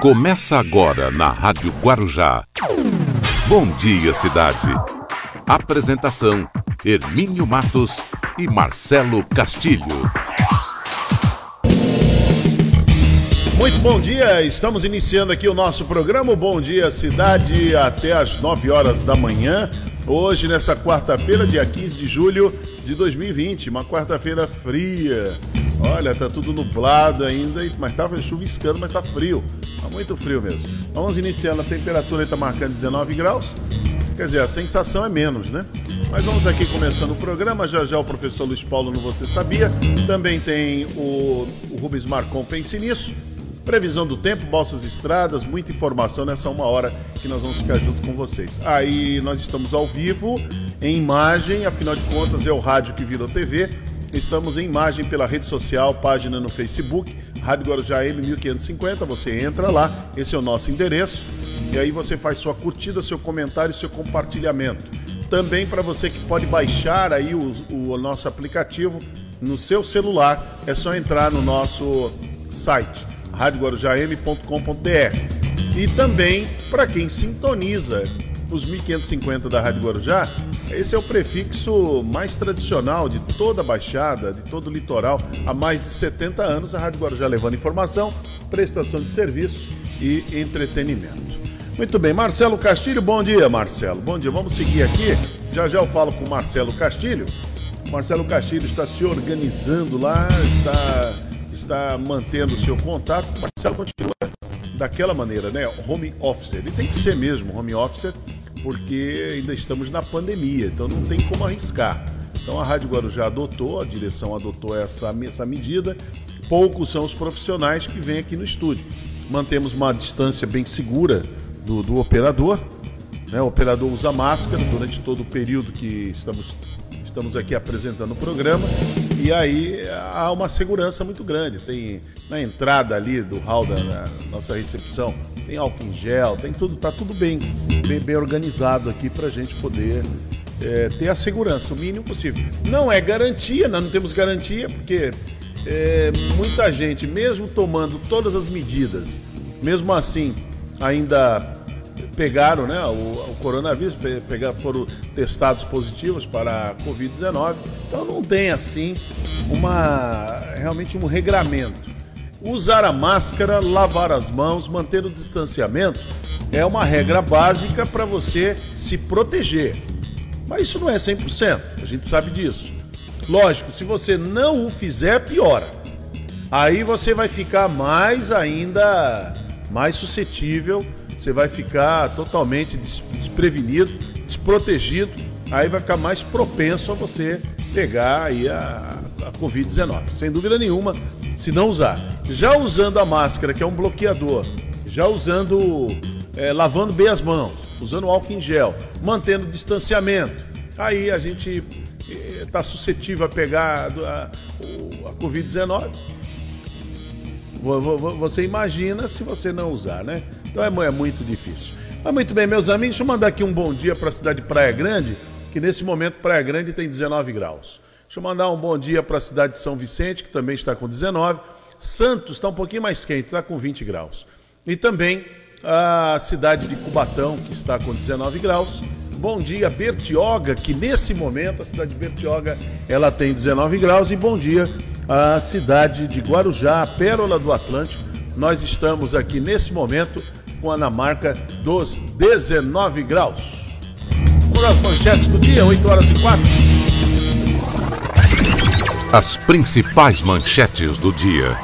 Começa agora na Rádio Guarujá. Bom dia, cidade. Apresentação: Hermínio Matos e Marcelo Castilho. Muito bom dia, estamos iniciando aqui o nosso programa Bom Dia Cidade até às 9 horas da manhã. Hoje, nessa quarta-feira, dia 15 de julho de 2020, uma quarta-feira fria. Olha, tá tudo nublado ainda, mas tava chuviscando, mas tá frio. Tá muito frio mesmo. Vamos iniciando, a temperatura está marcando 19 graus. Quer dizer, a sensação é menos, né? Mas vamos aqui começando o programa. Já já o professor Luiz Paulo no Você Sabia. Também tem o, o Rubens Marcon Pense Nisso. Previsão do tempo, bolsas estradas, muita informação nessa uma hora que nós vamos ficar junto com vocês. Aí nós estamos ao vivo, em imagem, afinal de contas é o rádio que virou TV. Estamos em imagem pela rede social, página no Facebook, Rádio Guarujá M1550. Você entra lá, esse é o nosso endereço. E aí você faz sua curtida, seu comentário, seu compartilhamento. Também para você que pode baixar aí o, o nosso aplicativo no seu celular, é só entrar no nosso site radioguarujam.com.br. E também para quem sintoniza os 1550 da Rádio Guarujá, esse é o prefixo mais tradicional de toda a Baixada, de todo o litoral. Há mais de 70 anos, a Rádio Guarujá levando informação, prestação de serviços e entretenimento. Muito bem, Marcelo Castilho, bom dia, Marcelo. Bom dia, vamos seguir aqui. Já já eu falo com o Marcelo Castilho. Marcelo Castilho está se organizando lá, está está mantendo o seu contato, o Marcelo continua daquela maneira, né? Home office. Ele tem que ser mesmo home office, porque ainda estamos na pandemia, então não tem como arriscar. Então a Rádio Guarujá adotou, a direção adotou essa, essa medida. Poucos são os profissionais que vêm aqui no estúdio. Mantemos uma distância bem segura do, do operador. Né? O operador usa máscara durante todo o período que estamos estamos aqui apresentando o programa e aí há uma segurança muito grande. Tem na entrada ali do hall da, nossa recepção, tem álcool em gel, tem tudo, tá tudo bem, bem, bem organizado aqui para a gente poder é, ter a segurança, o mínimo possível. Não é garantia, nós não temos garantia, porque é, muita gente, mesmo tomando todas as medidas, mesmo assim, ainda pegaram né, o, o coronavírus, pegar, foram testados positivos para a Covid-19. Então não tem assim uma realmente um regramento. Usar a máscara, lavar as mãos, manter o distanciamento é uma regra básica para você se proteger. Mas isso não é 100%, a gente sabe disso. Lógico, se você não o fizer, piora. Aí você vai ficar mais ainda mais suscetível você vai ficar totalmente desprevenido, desprotegido, aí vai ficar mais propenso a você pegar aí a, a Covid-19. Sem dúvida nenhuma, se não usar. Já usando a máscara, que é um bloqueador, já usando, é, lavando bem as mãos, usando álcool em gel, mantendo distanciamento, aí a gente está suscetível a pegar a, a Covid-19. Você imagina se você não usar, né? Então é, é muito difícil. Mas muito bem, meus amigos, deixa eu mandar aqui um bom dia para a cidade de Praia Grande, que nesse momento Praia Grande tem 19 graus. Deixa eu mandar um bom dia para a cidade de São Vicente, que também está com 19. Santos está um pouquinho mais quente, está com 20 graus. E também a cidade de Cubatão, que está com 19 graus. Bom dia, Bertioga, que nesse momento a cidade de Bertioga ela tem 19 graus. E bom dia a cidade de Guarujá, Pérola do Atlântico. Nós estamos aqui nesse momento com a marca dos 19 graus. Vamos às manchetes do dia, 8 horas e 4. As principais manchetes do dia.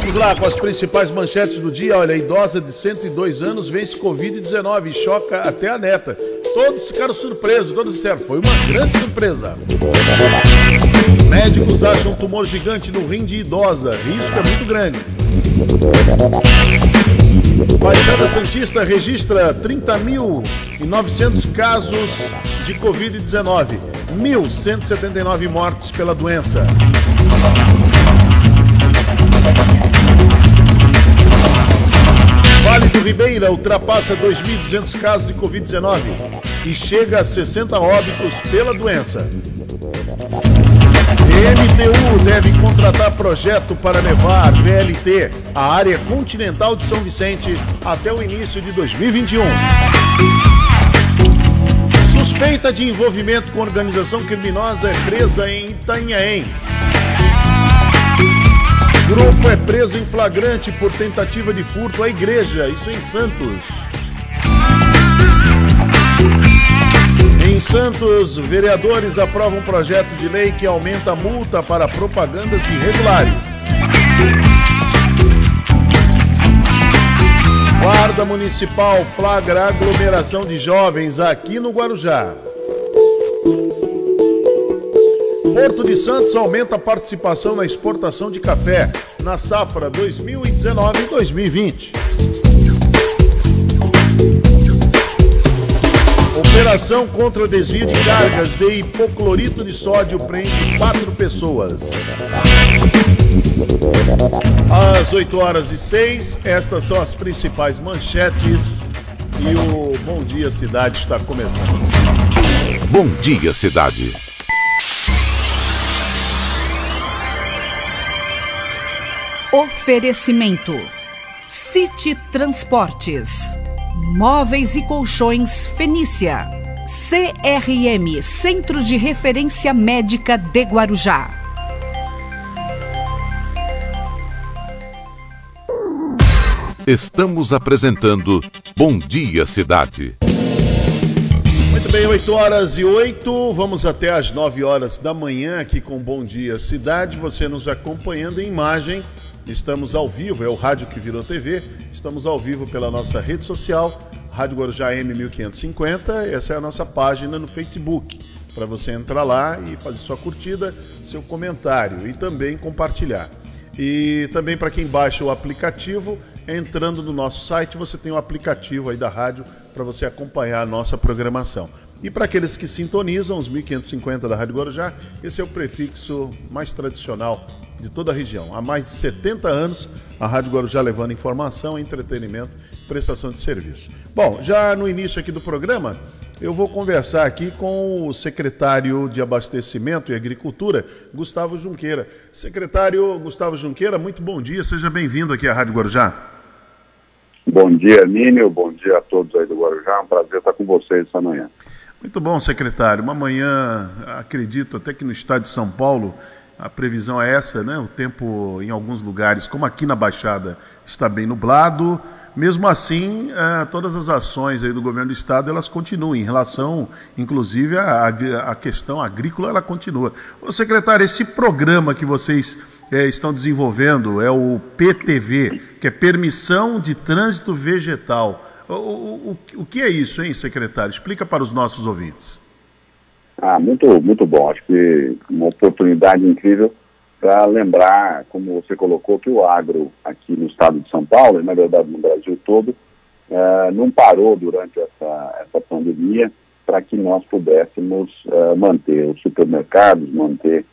Vamos lá com as principais manchetes do dia. Olha, a idosa de 102 anos vence Covid-19 e choca até a neta. Todos ficaram surpresos, todos disseram, foi uma grande surpresa. Médicos acham um tumor gigante no rim de idosa. Risco é muito grande. Baixada Santista registra 30.900 casos de Covid-19, 1.179 mortes pela doença. Vale do Ribeira ultrapassa 2.200 casos de Covid-19 e chega a 60 óbitos pela doença. MTU deve contratar projeto para levar VLT à área continental de São Vicente até o início de 2021. Suspeita de envolvimento com organização criminosa é presa em Itanhaém. Grupo é preso em flagrante por tentativa de furto à igreja, isso em Santos. Em Santos, vereadores aprovam um projeto de lei que aumenta a multa para propagandas irregulares. Guarda Municipal flagra aglomeração de jovens aqui no Guarujá. Porto de Santos aumenta a participação na exportação de café na safra 2019-2020. Operação contra desvio de cargas de hipoclorito de sódio prende quatro pessoas. Às 8 horas e 6, estas são as principais manchetes e o Bom Dia Cidade está começando. Bom Dia Cidade. Oferecimento: City Transportes, Móveis e Colchões Fenícia, CRM Centro de Referência Médica de Guarujá. Estamos apresentando Bom Dia Cidade. Muito bem, 8 horas e 8, vamos até às 9 horas da manhã aqui com Bom Dia Cidade. Você nos acompanhando em imagem Estamos ao vivo, é o rádio que virou TV. Estamos ao vivo pela nossa rede social, Rádio Guarujá M1550. Essa é a nossa página no Facebook, para você entrar lá e fazer sua curtida, seu comentário e também compartilhar. E também para quem baixa o aplicativo, entrando no nosso site, você tem o aplicativo aí da rádio para você acompanhar a nossa programação. E para aqueles que sintonizam, os 1550 da Rádio Guarujá, esse é o prefixo mais tradicional de toda a região. Há mais de 70 anos, a Rádio Guarujá levando informação, entretenimento, prestação de serviço. Bom, já no início aqui do programa, eu vou conversar aqui com o secretário de Abastecimento e Agricultura, Gustavo Junqueira. Secretário Gustavo Junqueira, muito bom dia, seja bem-vindo aqui à Rádio Guarujá. Bom dia, Nínio, bom dia a todos aí do Guarujá, é um prazer estar com vocês essa manhã. Muito bom, secretário. Uma manhã, acredito, até que no estado de São Paulo, a previsão é essa, né? O tempo em alguns lugares, como aqui na Baixada, está bem nublado. Mesmo assim, eh, todas as ações do governo do estado elas continuam em relação, inclusive a questão agrícola, ela continua. Secretário, esse programa que vocês eh, estão desenvolvendo é o PTV, que é Permissão de Trânsito Vegetal. O, o, o, que é isso, hein, secretário? Explica para os nossos ouvintes. Ah, muito, muito bom. Acho que uma oportunidade incrível para lembrar, como você colocou, que o agro aqui no estado de São Paulo, e na verdade no Brasil todo, eh, não parou durante essa, essa pandemia para que nós pudéssemos eh, manter os supermercados, manter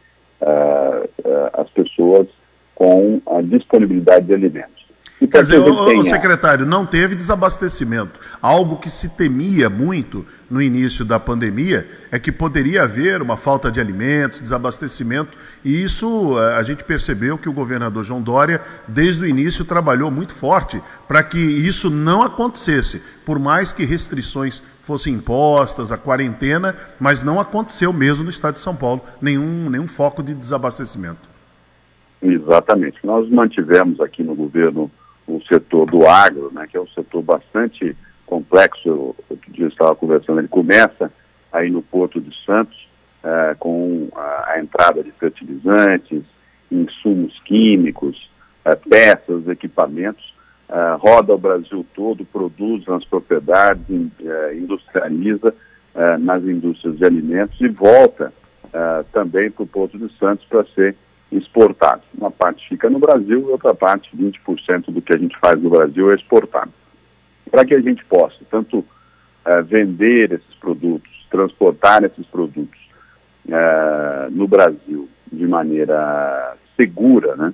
eh, as pessoas com a disponibilidade de alimentos. Quer dizer, o, o, secretário, não teve desabastecimento. Algo que se temia muito no início da pandemia é que poderia haver uma falta de alimentos, desabastecimento, e isso eh, a gente percebeu que o governador João Dória, desde o início, trabalhou muito forte para que isso não acontecesse, por mais que restrições fossem impostas, a quarentena, mas não aconteceu mesmo no estado de São Paulo nenhum, nenhum foco de desabastecimento. Exatamente. Nós mantivemos aqui no governo o setor do agro, né, que é um setor bastante complexo, dia eu estava conversando, ele começa aí no Porto de Santos, é, com a, a, entrada de fertilizantes, insumos químicos, é, peças, equipamentos, é, roda o Brasil todo, produz nas propriedades, industrializa nas indústrias de alimentos e volta também para o Porto de Santos para ser exportados. Uma parte fica no Brasil e outra parte, 20% do que a gente faz no Brasil é exportado. Para que a gente possa tanto uh, vender esses produtos, transportar esses produtos uh, no Brasil de maneira segura, né?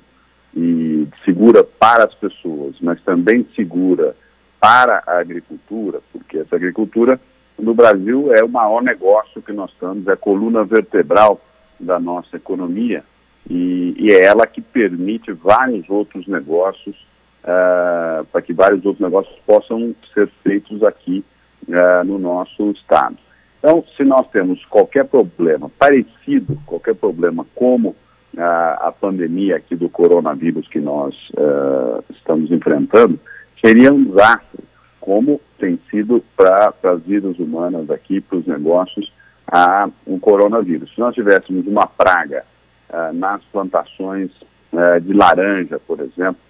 E segura para as pessoas, mas também segura para a agricultura, porque essa agricultura no Brasil é o maior negócio que nós temos, é a coluna vertebral da nossa economia e, e é ela que permite vários outros negócios, uh, para que vários outros negócios possam ser feitos aqui uh, no nosso estado. Então, se nós temos qualquer problema parecido, qualquer problema como a, a pandemia aqui do coronavírus que nós uh, estamos enfrentando, seria um desastre, como tem sido para as vidas humanas aqui, para os negócios, a um coronavírus. Se nós tivéssemos uma praga uh, nas plantações uh, de laranja, por exemplo,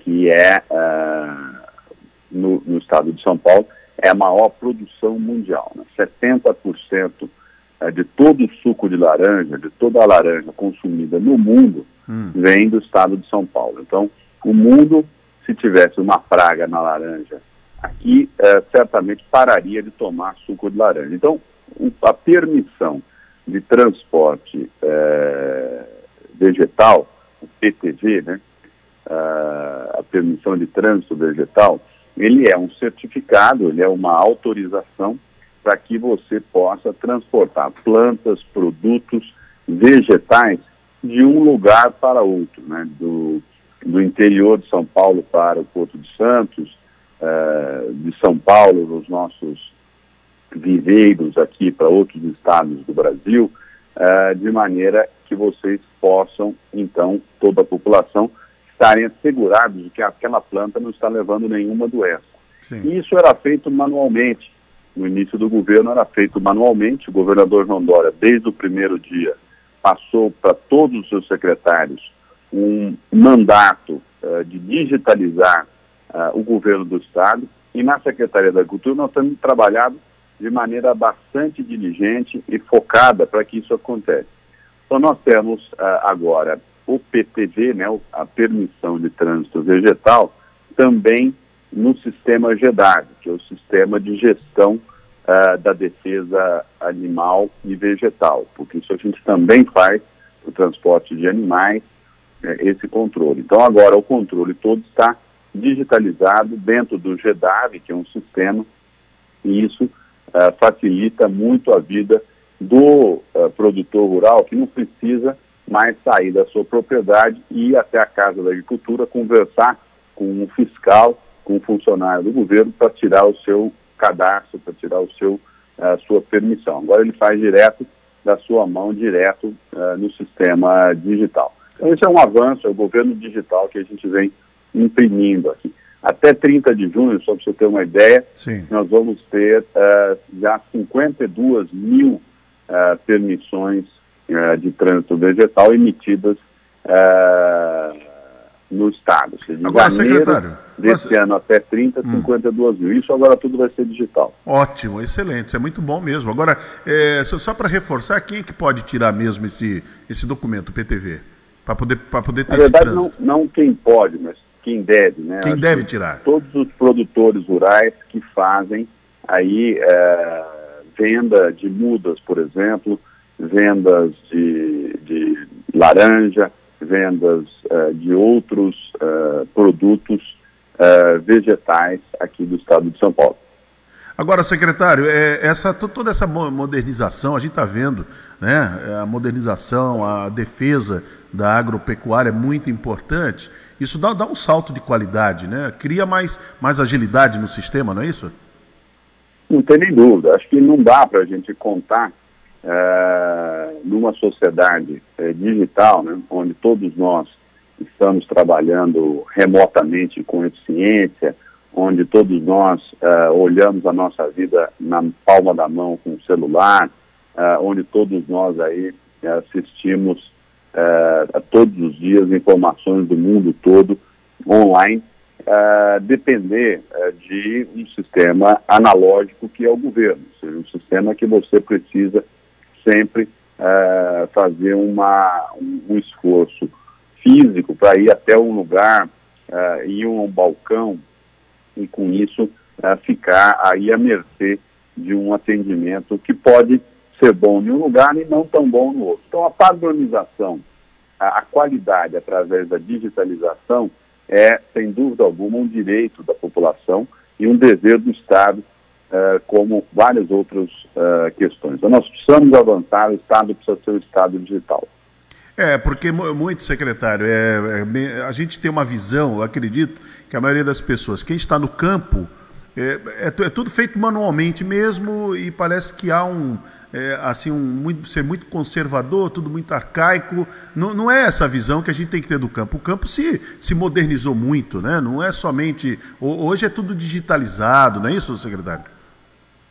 que é no, no, estado de São Paulo, é a maior produção mundial. Né? 70% é, de todo o suco de laranja, de toda a laranja consumida no mundo, hum. vem do estado de São Paulo. Então, o mundo, se tivesse uma praga na laranja aqui, certamente pararia de tomar suco de laranja. Então, a permissão de transporte é, vegetal, o PTV, né, a permissão de trânsito vegetal, ele é um certificado, ele é uma autorização para que você possa transportar plantas, produtos, vegetais de um lugar para outro, né? do, do interior de São Paulo para o Porto de Santos, uh, de São Paulo, nos nossos viveiros aqui para outros estados do Brasil, uh, de maneira que vocês possam, então, toda a população, estarem assegurados de que aquela planta não está levando nenhuma doença. Sim. Isso era feito manualmente no início do governo era feito manualmente. O governador João Dória, desde o primeiro dia, passou para todos os seus secretários um mandato uh, de digitalizar uh, o governo do Estado. E na Secretaria da Agricultura nós temos trabalhado de maneira bastante diligente e focada para que isso aconteça. Então nós temos uh, agora o PTV, né, a permissão de trânsito vegetal, também no sistema GEDAG, que é o sistema de gestão uh, da defesa animal e vegetal, porque isso a gente também faz o transporte de animais, né, esse controle. Então agora o controle todo está digitalizado dentro do GEDAV, que é um sistema, e isso uh, facilita muito a vida do uh, produtor rural que não precisa mais sair da sua propriedade e ir até a Casa da Agricultura conversar com um fiscal com um funcionário do governo para tirar o seu cadastro, para tirar o seu, a sua permissão. Agora ele faz direto da sua mão, direto uh, no sistema digital. Então esse é um avanço, é o governo digital que a gente vem imprimindo aqui. Até 30 de junho, só para você ter uma ideia, Sim. nós vamos ter uh, já 52 mil uh, permissões de trânsito vegetal emitidas no Estado. Seja, agora, secretário, desse você... ano até 30, hum. 52 mil. Isso agora tudo vai ser digital. Ótimo, excelente, isso é muito bom mesmo. Agora, é, só, só para reforçar, quem é que pode tirar mesmo esse, esse documento, PTV? Para poder, poder ter Na verdade, não, não quem pode, mas quem deve, né? Quem Acho deve tirar? Todos os produtores rurais que fazem aí é, venda de mudas, por exemplo, vendas de, de laranja, vendas uh, de outros uh, produtos uh, vegetais aqui do estado de São Paulo. Agora, secretário, é, essa, toda essa modernização, a gente está vendo, né, a modernização, a defesa da agropecuária é muito importante. Isso dá, dá um salto de qualidade, né? cria mais, mais agilidade no sistema, não é isso? Não tem nem dúvida. Acho que não dá para a gente contar é, numa sociedade é, digital, né, onde todos nós estamos trabalhando remotamente com eficiência, onde todos nós é, olhamos a nossa vida na palma da mão com o celular, é, onde todos nós aí assistimos a todos os dias informações do mundo todo online, depender de um sistema analógico que é o governo, ou seja, um sistema que você precisa sempre uh, fazer uma, um, esforço físico para ir até um lugar, uh, ir um balcão e com isso uh, ficar aí à mercê de um atendimento que pode ser bom em um lugar e não tão bom no outro. Então a padronização, a, a qualidade através da digitalização é, sem dúvida alguma, um direito da população e um dever do Estado uh, como várias outras uh, questões. Então, nós precisamos avançar, o Estado precisa ser o Estado digital. É, porque muito, secretário, é, é, a gente tem uma visão, acredito que a maioria das pessoas, quem está no campo, é, é, é tudo feito manualmente mesmo e parece que há um, é, assim, um, muito, ser muito conservador, tudo muito arcaico. Não, não é essa visão que a gente tem que ter do campo. O campo se, se modernizou muito, né? não é somente. Hoje é tudo digitalizado, não é isso, secretário?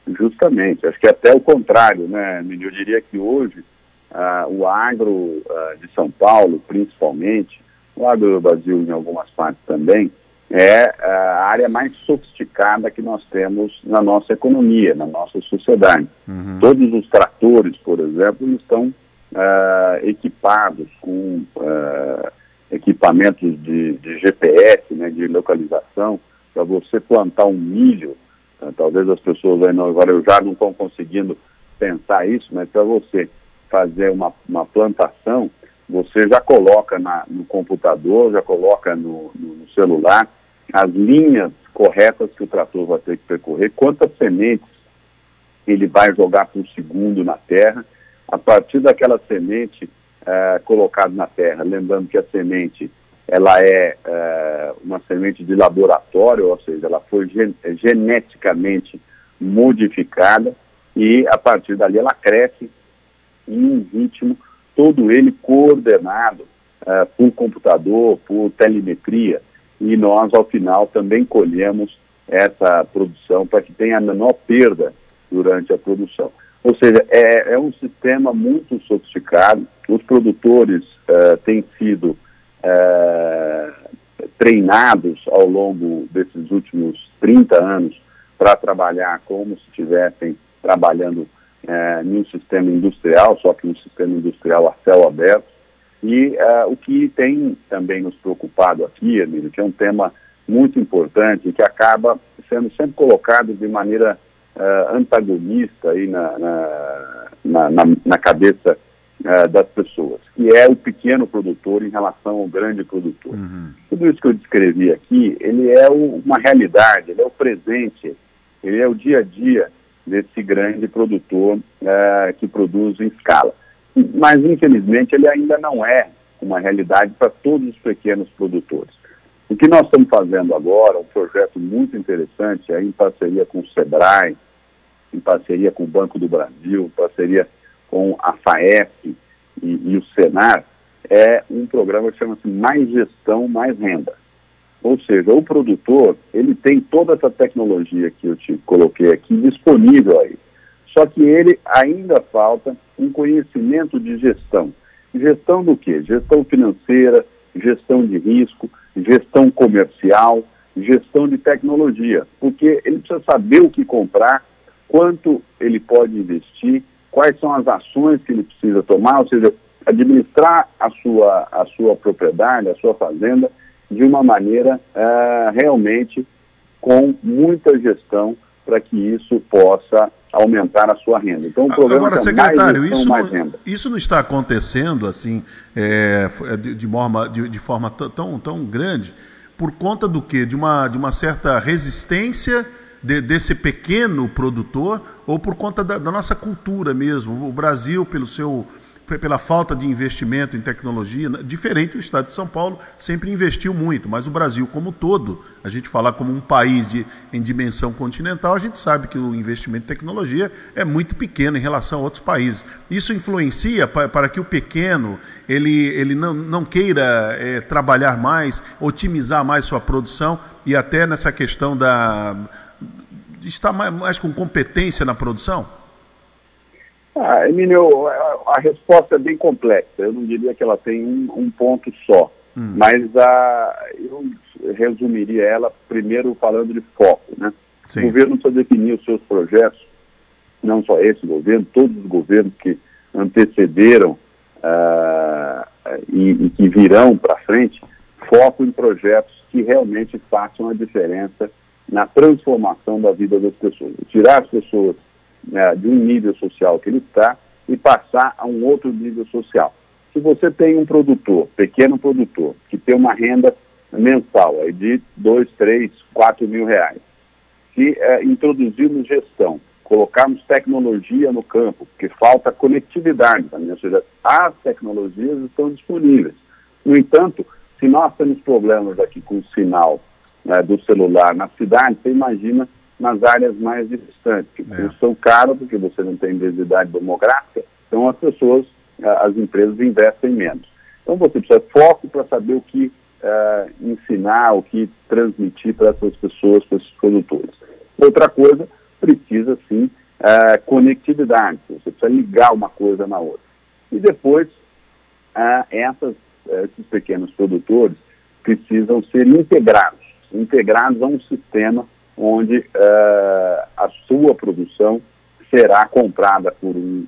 Justamente, acho que é até o contrário, né, Eu diria que hoje ah, o agro ah, de São Paulo, principalmente, o agro do Brasil em algumas partes também, é a área mais sofisticada que nós temos na nossa economia, na nossa sociedade. Uhum. Todos os tratores, por exemplo, estão uh, equipados com uh, equipamentos de, de, GPS, né, de localização, para você plantar um milho. Uh, talvez as pessoas aí não, agora eu já não estão conseguindo pensar isso, mas para você fazer uma, uma plantação, você já coloca na, no computador, já coloca no, no, no celular as linhas corretas que o trator vai ter que percorrer, quantas sementes ele vai jogar por segundo na terra, a partir daquela semente é, colocada na terra, lembrando que a semente ela é, é, uma semente de laboratório, ou seja, ela foi gen geneticamente modificada e a partir dali ela cresce em um ritmo todo ele coordenado por computador, por telemetria e nós, ao final, também colhemos essa produção para que tenha a menor perda durante a produção. Ou seja, é, é um sistema muito sofisticado, os produtores uh, têm sido uh, treinados ao longo desses últimos 30 anos para trabalhar como se estivessem trabalhando uh, em um sistema industrial, só que um sistema industrial a céu aberto, e uh, o que tem também nos preocupado aqui, Emílio, que é um tema muito importante que acaba sendo sempre colocado de maneira uh, antagonista aí na, na, na, na cabeça uh, das pessoas, que é o pequeno produtor em relação ao grande produtor. Uhum. Tudo isso que eu descrevi aqui, ele é o, uma realidade, ele é o presente, ele é o dia a dia desse grande produtor que produz em escala mas infelizmente ele ainda não é uma realidade para todos os pequenos produtores. O que nós estamos fazendo agora, um projeto muito interessante, é em parceria com o SEBRAE, em parceria com o Banco do Brasil, em parceria com a FAEP e, e o Senar, é um programa que chama-se Mais Gestão, Mais Renda. Ou seja, o produtor, ele tem toda essa tecnologia que eu te coloquei aqui disponível aí. Só que ele ainda falta um conhecimento de gestão. Gestão do quê? Gestão financeira, gestão de risco, gestão comercial, gestão de tecnologia, porque ele precisa saber o que comprar, quanto ele pode investir, quais são as ações que ele precisa tomar, ou seja, administrar a sua, a sua propriedade, a sua fazenda, de uma maneira uh, realmente com muita gestão para que isso possa aumentar a sua renda. Então, o programa Agora, secretário, isso não, isso não está acontecendo assim é, de, de, forma, de, de forma tão, tão grande por conta do quê? De uma, de uma certa resistência de, desse pequeno produtor ou por conta da, da nossa cultura mesmo? O Brasil, pelo seu pela falta de investimento em tecnologia, né, diferente do estado de São Paulo, sempre investiu muito, mas o Brasil como todo, a gente falar como um país de, em dimensão continental, a gente sabe que o investimento em tecnologia é muito pequeno em relação a outros países. Isso influencia para, para que o pequeno ele, ele não, não queira é, trabalhar mais, otimizar mais sua produção e até nessa questão da, de estar mais, mais com competência na produção? Ah, Emílio, a, resposta é bem complexa. Eu não diria que ela tem um, um ponto só. Hum. Mas a, eu resumiria ela primeiro falando de foco. Né? O governo precisa definir os seus projetos, não só esse governo, todos os governos que antecederam uh, e, e, que virão para frente, foco em projetos que realmente façam a diferença na transformação da vida das pessoas. Tirar as pessoas né, de um nível social que ele está e passar a um outro nível social. Se você tem um produtor, pequeno produtor, que tem uma renda mensal aí de 2, 3, 4 mil reais, se é, introduzirmos gestão colocarmos tecnologia no campo, porque falta conectividade também, ou seja, as tecnologias estão disponíveis. No entanto, se nós temos problemas aqui com o sinal né, do celular na cidade, você imagina nas áreas mais distantes, é. são caras porque você não tem densidade demográfica, então as pessoas, as empresas investem menos. Então você precisa de foco para saber o que uh, ensinar, o que transmitir para essas pessoas, para esses produtores. Outra coisa, precisa sim uh, conectividade, você precisa ligar uma coisa na outra. E depois, uh, essas, esses pequenos produtores precisam ser integrados, integrados a um sistema onde a sua produção será comprada por um,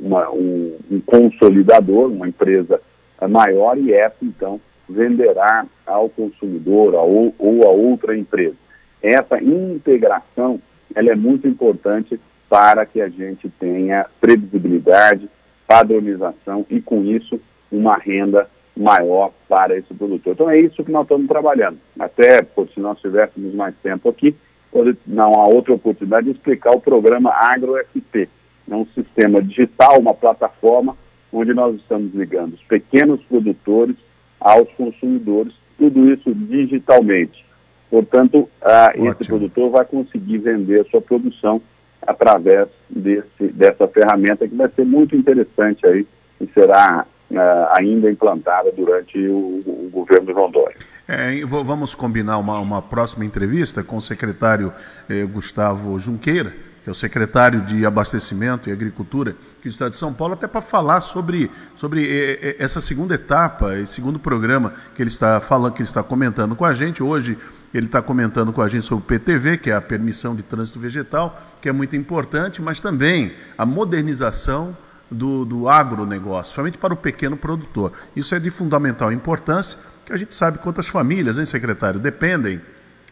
uma, um, um consolidador, uma empresa maior, e essa, então, venderá ao consumidor ou, ou a outra empresa. Essa integração ela é muito importante para que a gente tenha previsibilidade, padronização e, com isso, uma renda maior para esse produtor. Então, é isso que nós estamos trabalhando. Até, por, se nós tivéssemos mais tempo aqui, não há outra oportunidade de explicar o programa AgroFP. É um sistema digital, uma plataforma onde nós estamos ligando os pequenos produtores aos consumidores, tudo isso digitalmente. Portanto, esse produtor vai conseguir vender a sua produção através desse, dessa ferramenta que vai ser muito interessante aí e será ainda implantada durante o, o governo João Dória. É, vamos combinar uma, uma próxima entrevista com o secretário eh, Gustavo Junqueira, que é o secretário de Abastecimento e Agricultura do Estado de São Paulo, até para falar sobre, sobre eh, eh, essa segunda etapa, esse segundo programa que ele está falando, que ele está comentando com a gente. Hoje ele está comentando com a gente sobre o PTV, que é a permissão de trânsito vegetal, que é muito importante, mas também a modernização do, do agronegócio, principalmente para o pequeno produtor. Isso é de fundamental importância, que a gente sabe quantas famílias, hein, secretário, dependem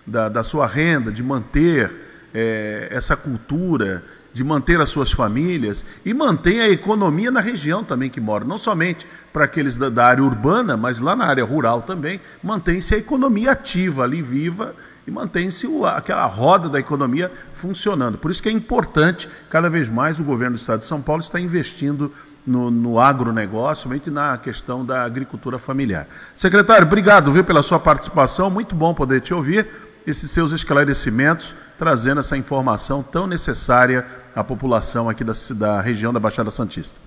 da, da sua renda, de manter é, essa cultura de manter as suas famílias e mantém a economia na região também que mora, não somente para aqueles da, da, área urbana, mas lá na área rural também, mantém-se a economia ativa ali, viva, e mantém-se aquela roda da economia funcionando. Por isso que é importante, cada vez mais, o governo do Estado de São Paulo está investindo no, no agronegócio, somente na questão da agricultura familiar. Secretário, obrigado viu, pela sua participação, muito bom poder te ouvir esses seus esclarecimentos, trazendo essa informação tão necessária à população aqui da, da região da Baixada Santista.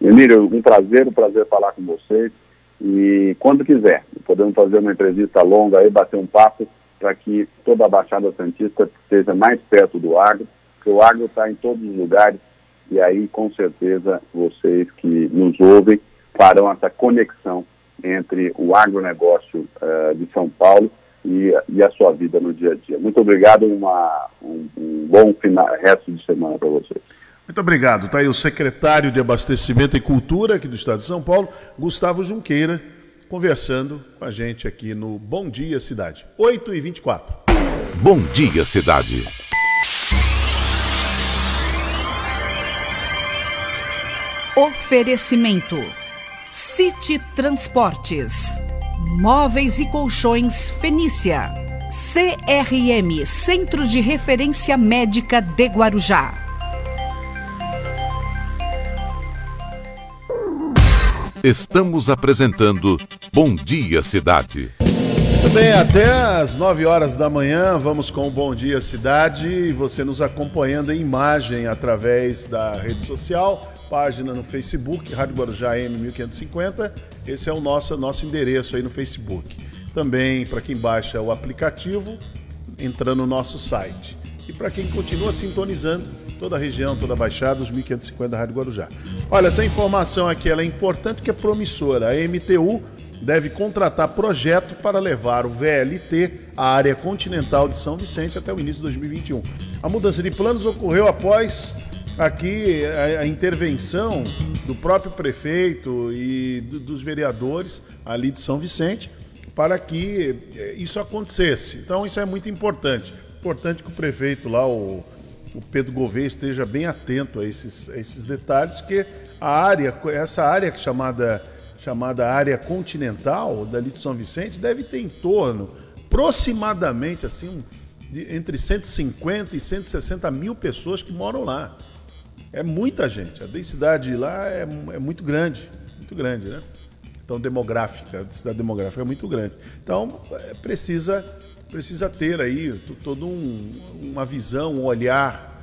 Emílio, um prazer, um prazer falar com vocês. E quando quiser, podemos fazer uma entrevista longa aí, bater um papo, para que toda a Baixada Santista esteja mais perto do agro, porque o agro está em todos os lugares, e aí com certeza vocês que nos ouvem farão essa conexão entre o agronegócio uh, de São Paulo e, e, a sua vida no dia a dia. Muito obrigado, um, um bom final, resto de semana para vocês. Muito obrigado. Está aí o secretário de Abastecimento e Cultura aqui do Estado de São Paulo, Gustavo Junqueira, conversando com a gente aqui no Bom Dia Cidade. 8 e 24 Bom Dia Cidade. Oferecimento: City Transportes. Móveis e Colchões Fenícia. CRM Centro de Referência Médica de Guarujá. Estamos apresentando Bom Dia Cidade. Muito bem, até às 9 horas da manhã, vamos com o Bom Dia Cidade e você nos acompanhando em imagem através da rede social página no Facebook, Rádio Guarujá M1550. Esse é o nosso, nosso endereço aí no Facebook. Também para quem baixa o aplicativo, entrando no nosso site. E para quem continua sintonizando, toda a região, toda a Baixada, os 1550 da Rádio Guarujá. Olha, essa informação aqui é importante que é promissora. A MTU deve contratar projeto para levar o VLT à área continental de São Vicente até o início de 2021. A mudança de planos ocorreu após aqui a, a, intervenção do próprio prefeito e do, dos vereadores ali de São Vicente para que eh, isso acontecesse. Então isso é muito importante. Importante que o prefeito lá, o, o Pedro Gouveia, esteja bem atento a esses, a esses detalhes, que a área, essa área chamada, chamada área continental dali de São Vicente deve ter em torno, aproximadamente assim, de entre 150 e 160 mil pessoas que moram lá. É muita gente. A densidade lá é, é muito grande, muito grande, né? Então, demográfica, a densidade demográfica é muito grande. Então, é, precisa, precisa ter aí toda um, uma visão, um olhar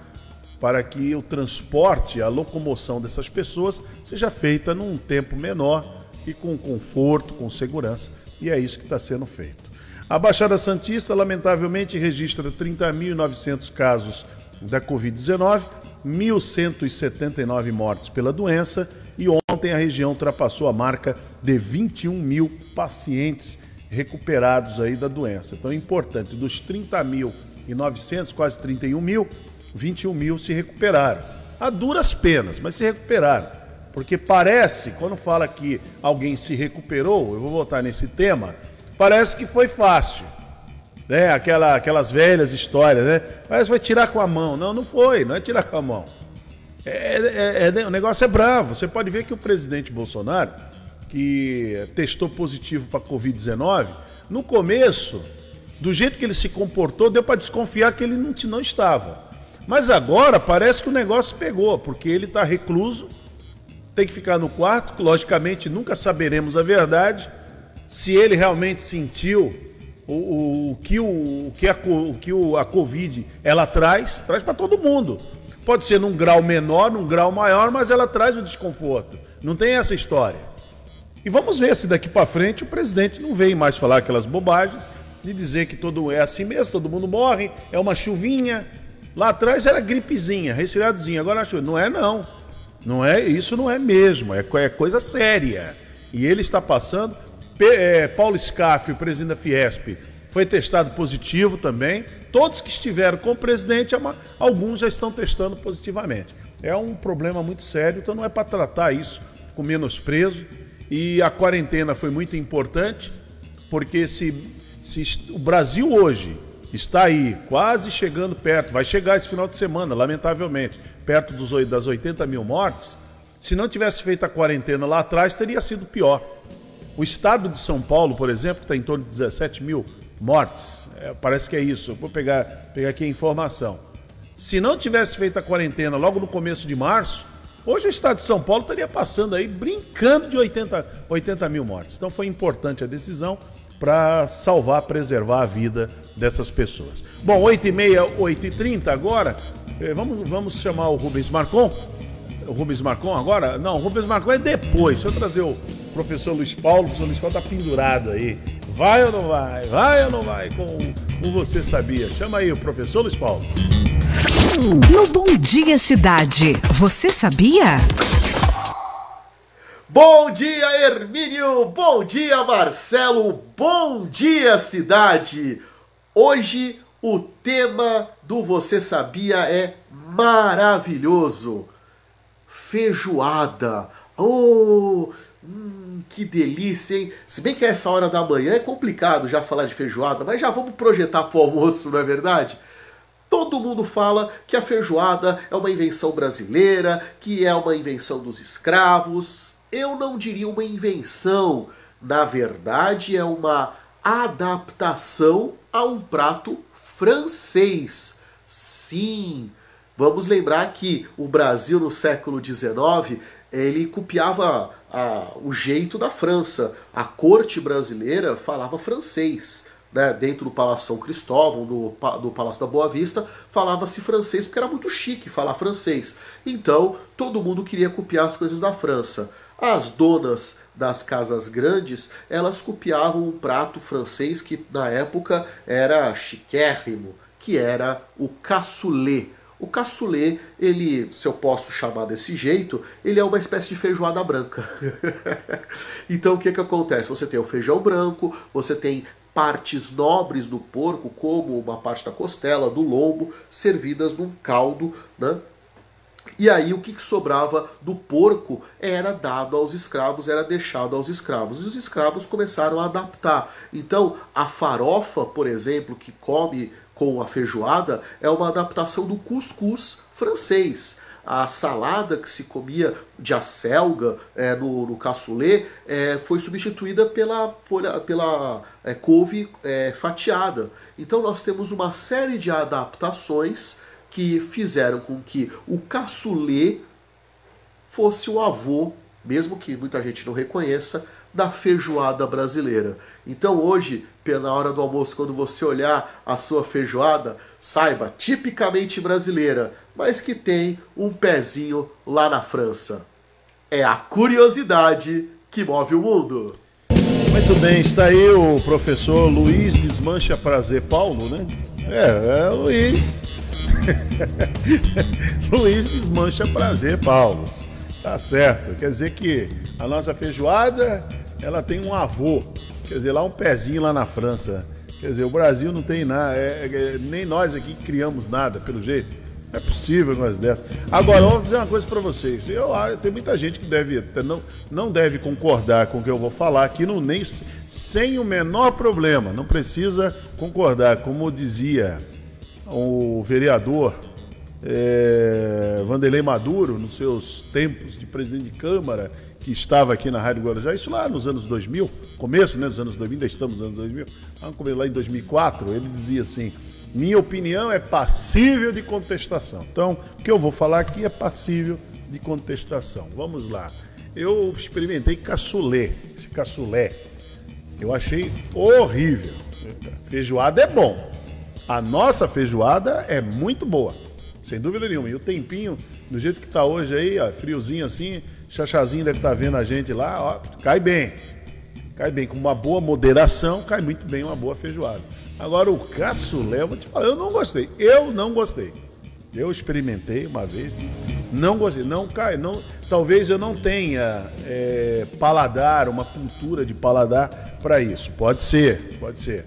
para que o transporte, a locomoção dessas pessoas seja feita num tempo menor e com conforto, com segurança. E é isso que está sendo feito. A Baixada Santista, lamentavelmente, registra 30.900 casos da Covid-19, 1.179 mortes pela doença e ontem a região ultrapassou a marca de 21 mil pacientes recuperados aí da doença. Então é importante, dos 30.900, quase 31 mil, 21 mil se recuperaram. A duras penas, mas se recuperaram. Porque parece, quando fala que alguém se recuperou, eu vou voltar nesse tema, parece que foi fácil. Né? Aquela, aquelas velhas histórias, né? Parece que vai tirar com a mão. Não, não foi, não é tirar com a mão. É, é, é, o negócio é bravo. Você pode ver que o presidente Bolsonaro, que testou positivo para Covid-19, no começo, do jeito que ele se comportou, deu para desconfiar que ele não, não estava. Mas agora parece que o negócio pegou, porque ele está recluso, tem que ficar no quarto. Logicamente, nunca saberemos a verdade se ele realmente sentiu o, o, o que, o, o, que, a, o que a Covid ela traz, traz para todo mundo. Pode ser num grau menor, num grau maior, mas ela traz o desconforto. Não tem essa história. E vamos ver se daqui para frente o presidente não vem mais falar aquelas bobagens de dizer que todo é assim mesmo, todo mundo morre, é uma chuvinha. Lá atrás era gripezinha, resfriadozinha, agora não é não. Não é, isso não é mesmo, é, é coisa séria. E ele está passando é, Paulo Scaff, o presidente da Fiesp, foi testado positivo também. Todos que estiveram com o presidente, alguns já estão testando positivamente. É um problema muito sério, então não é para tratar isso com menosprezo. E a quarentena foi muito importante, porque se, se o Brasil hoje está aí, quase chegando perto, vai chegar esse final de semana, lamentavelmente, perto dos, das 80 mil mortes. Se não tivesse feito a quarentena lá atrás, teria sido pior. O estado de São Paulo, por exemplo, está em torno de 17 mil mortes. É, parece que é isso. vou pegar, pegar aqui a informação. Se não tivesse feito a quarentena logo no começo de março, hoje o estado de São Paulo estaria passando aí, brincando de 80, 80 mil mortes. Então foi importante a decisão para salvar, preservar a vida dessas pessoas. Bom, 8h30, 8h30 agora, eh, vamos, vamos chamar o Rubens Marcon. O Rubens Marcon agora? Não, o Rubens Marcon é depois. Deixa eu trazer o professor Luiz Paulo, o professor Luiz Paulo tá pendurado aí. Vai ou não vai? Vai ou não vai com o Você Sabia? Chama aí o professor Luiz Paulo. No Bom Dia Cidade, você sabia? Bom dia, Hermínio! Bom dia, Marcelo! Bom dia, cidade! Hoje o tema do Você Sabia é maravilhoso. Feijoada. Oh, Hum, que delícia, hein? Se bem que a essa hora da manhã é complicado já falar de feijoada, mas já vamos projetar para o almoço, não é verdade? Todo mundo fala que a feijoada é uma invenção brasileira, que é uma invenção dos escravos. Eu não diria uma invenção, na verdade é uma adaptação a um prato francês. Sim, vamos lembrar que o Brasil no século XIX ele copiava a, o jeito da França. A corte brasileira falava francês. Né? Dentro do Palácio São Cristóvão, do, do Palácio da Boa Vista, falava-se francês porque era muito chique falar francês. Então, todo mundo queria copiar as coisas da França. As donas das casas grandes, elas copiavam um prato francês que na época era chiquérrimo, que era o cassoulet o cassoulet, ele, se eu posso chamar desse jeito, ele é uma espécie de feijoada branca. então o que, que acontece? Você tem o feijão branco, você tem partes nobres do porco, como uma parte da costela, do lombo, servidas num caldo, né? E aí o que, sobrava do porco era dado aos escravos, era deixado aos escravos. E os escravos começaram a adaptar. Então, a farofa, por exemplo, que come com a feijoada é uma adaptação do cuscuz francês. A salada que se comia de acelga é, no, no cassoulet é, foi substituída pela, folha, pela é, couve é, fatiada. Então nós temos uma série de adaptações que fizeram com que o cassoulet fosse o avô, mesmo que muita gente não reconheça, da feijoada brasileira. Então hoje, na hora do almoço, quando você olhar a sua feijoada, saiba, tipicamente brasileira, mas que tem um pezinho lá na França. É a curiosidade que move o mundo. Muito bem, está aí o professor Luiz Desmancha Prazer Paulo, né? É, é Luiz. Luiz Desmancha Prazer Paulo. Tá certo. Quer dizer que a nossa feijoada ela tem um avô, quer dizer, lá um pezinho lá na França. Quer dizer, o Brasil não tem nada, é, é, nem nós aqui criamos nada, pelo jeito. Não é possível coisa dessa. Agora, vou dizer uma coisa para vocês. Eu, ah, tem muita gente que deve, não, não deve concordar com o que eu vou falar aqui, no, nem, sem o menor problema. Não precisa concordar. Como dizia o vereador é, Vanderlei Maduro, nos seus tempos de presidente de Câmara, que estava aqui na Rádio Guarujá, isso lá nos anos 2000, começo né, dos anos 2000, ainda estamos nos anos 2000, lá em 2004, ele dizia assim, minha opinião é passível de contestação. Então, o que eu vou falar aqui é passível de contestação. Vamos lá. Eu experimentei caçulé, esse caçulé. Eu achei horrível. Feijoada é bom. A nossa feijoada é muito boa. Sem dúvida nenhuma. E o tempinho, do jeito que está hoje aí, ó, friozinho assim, Chachazinho deve estar tá vendo a gente lá, ó, cai bem. Cai bem, com uma boa moderação, cai muito bem uma boa feijoada. Agora o caçulé, eu vou te falar, eu não gostei. Eu não gostei. Eu experimentei uma vez, não gostei. Não cai, não. Talvez eu não tenha é, paladar, uma cultura de paladar para isso. Pode ser, pode ser.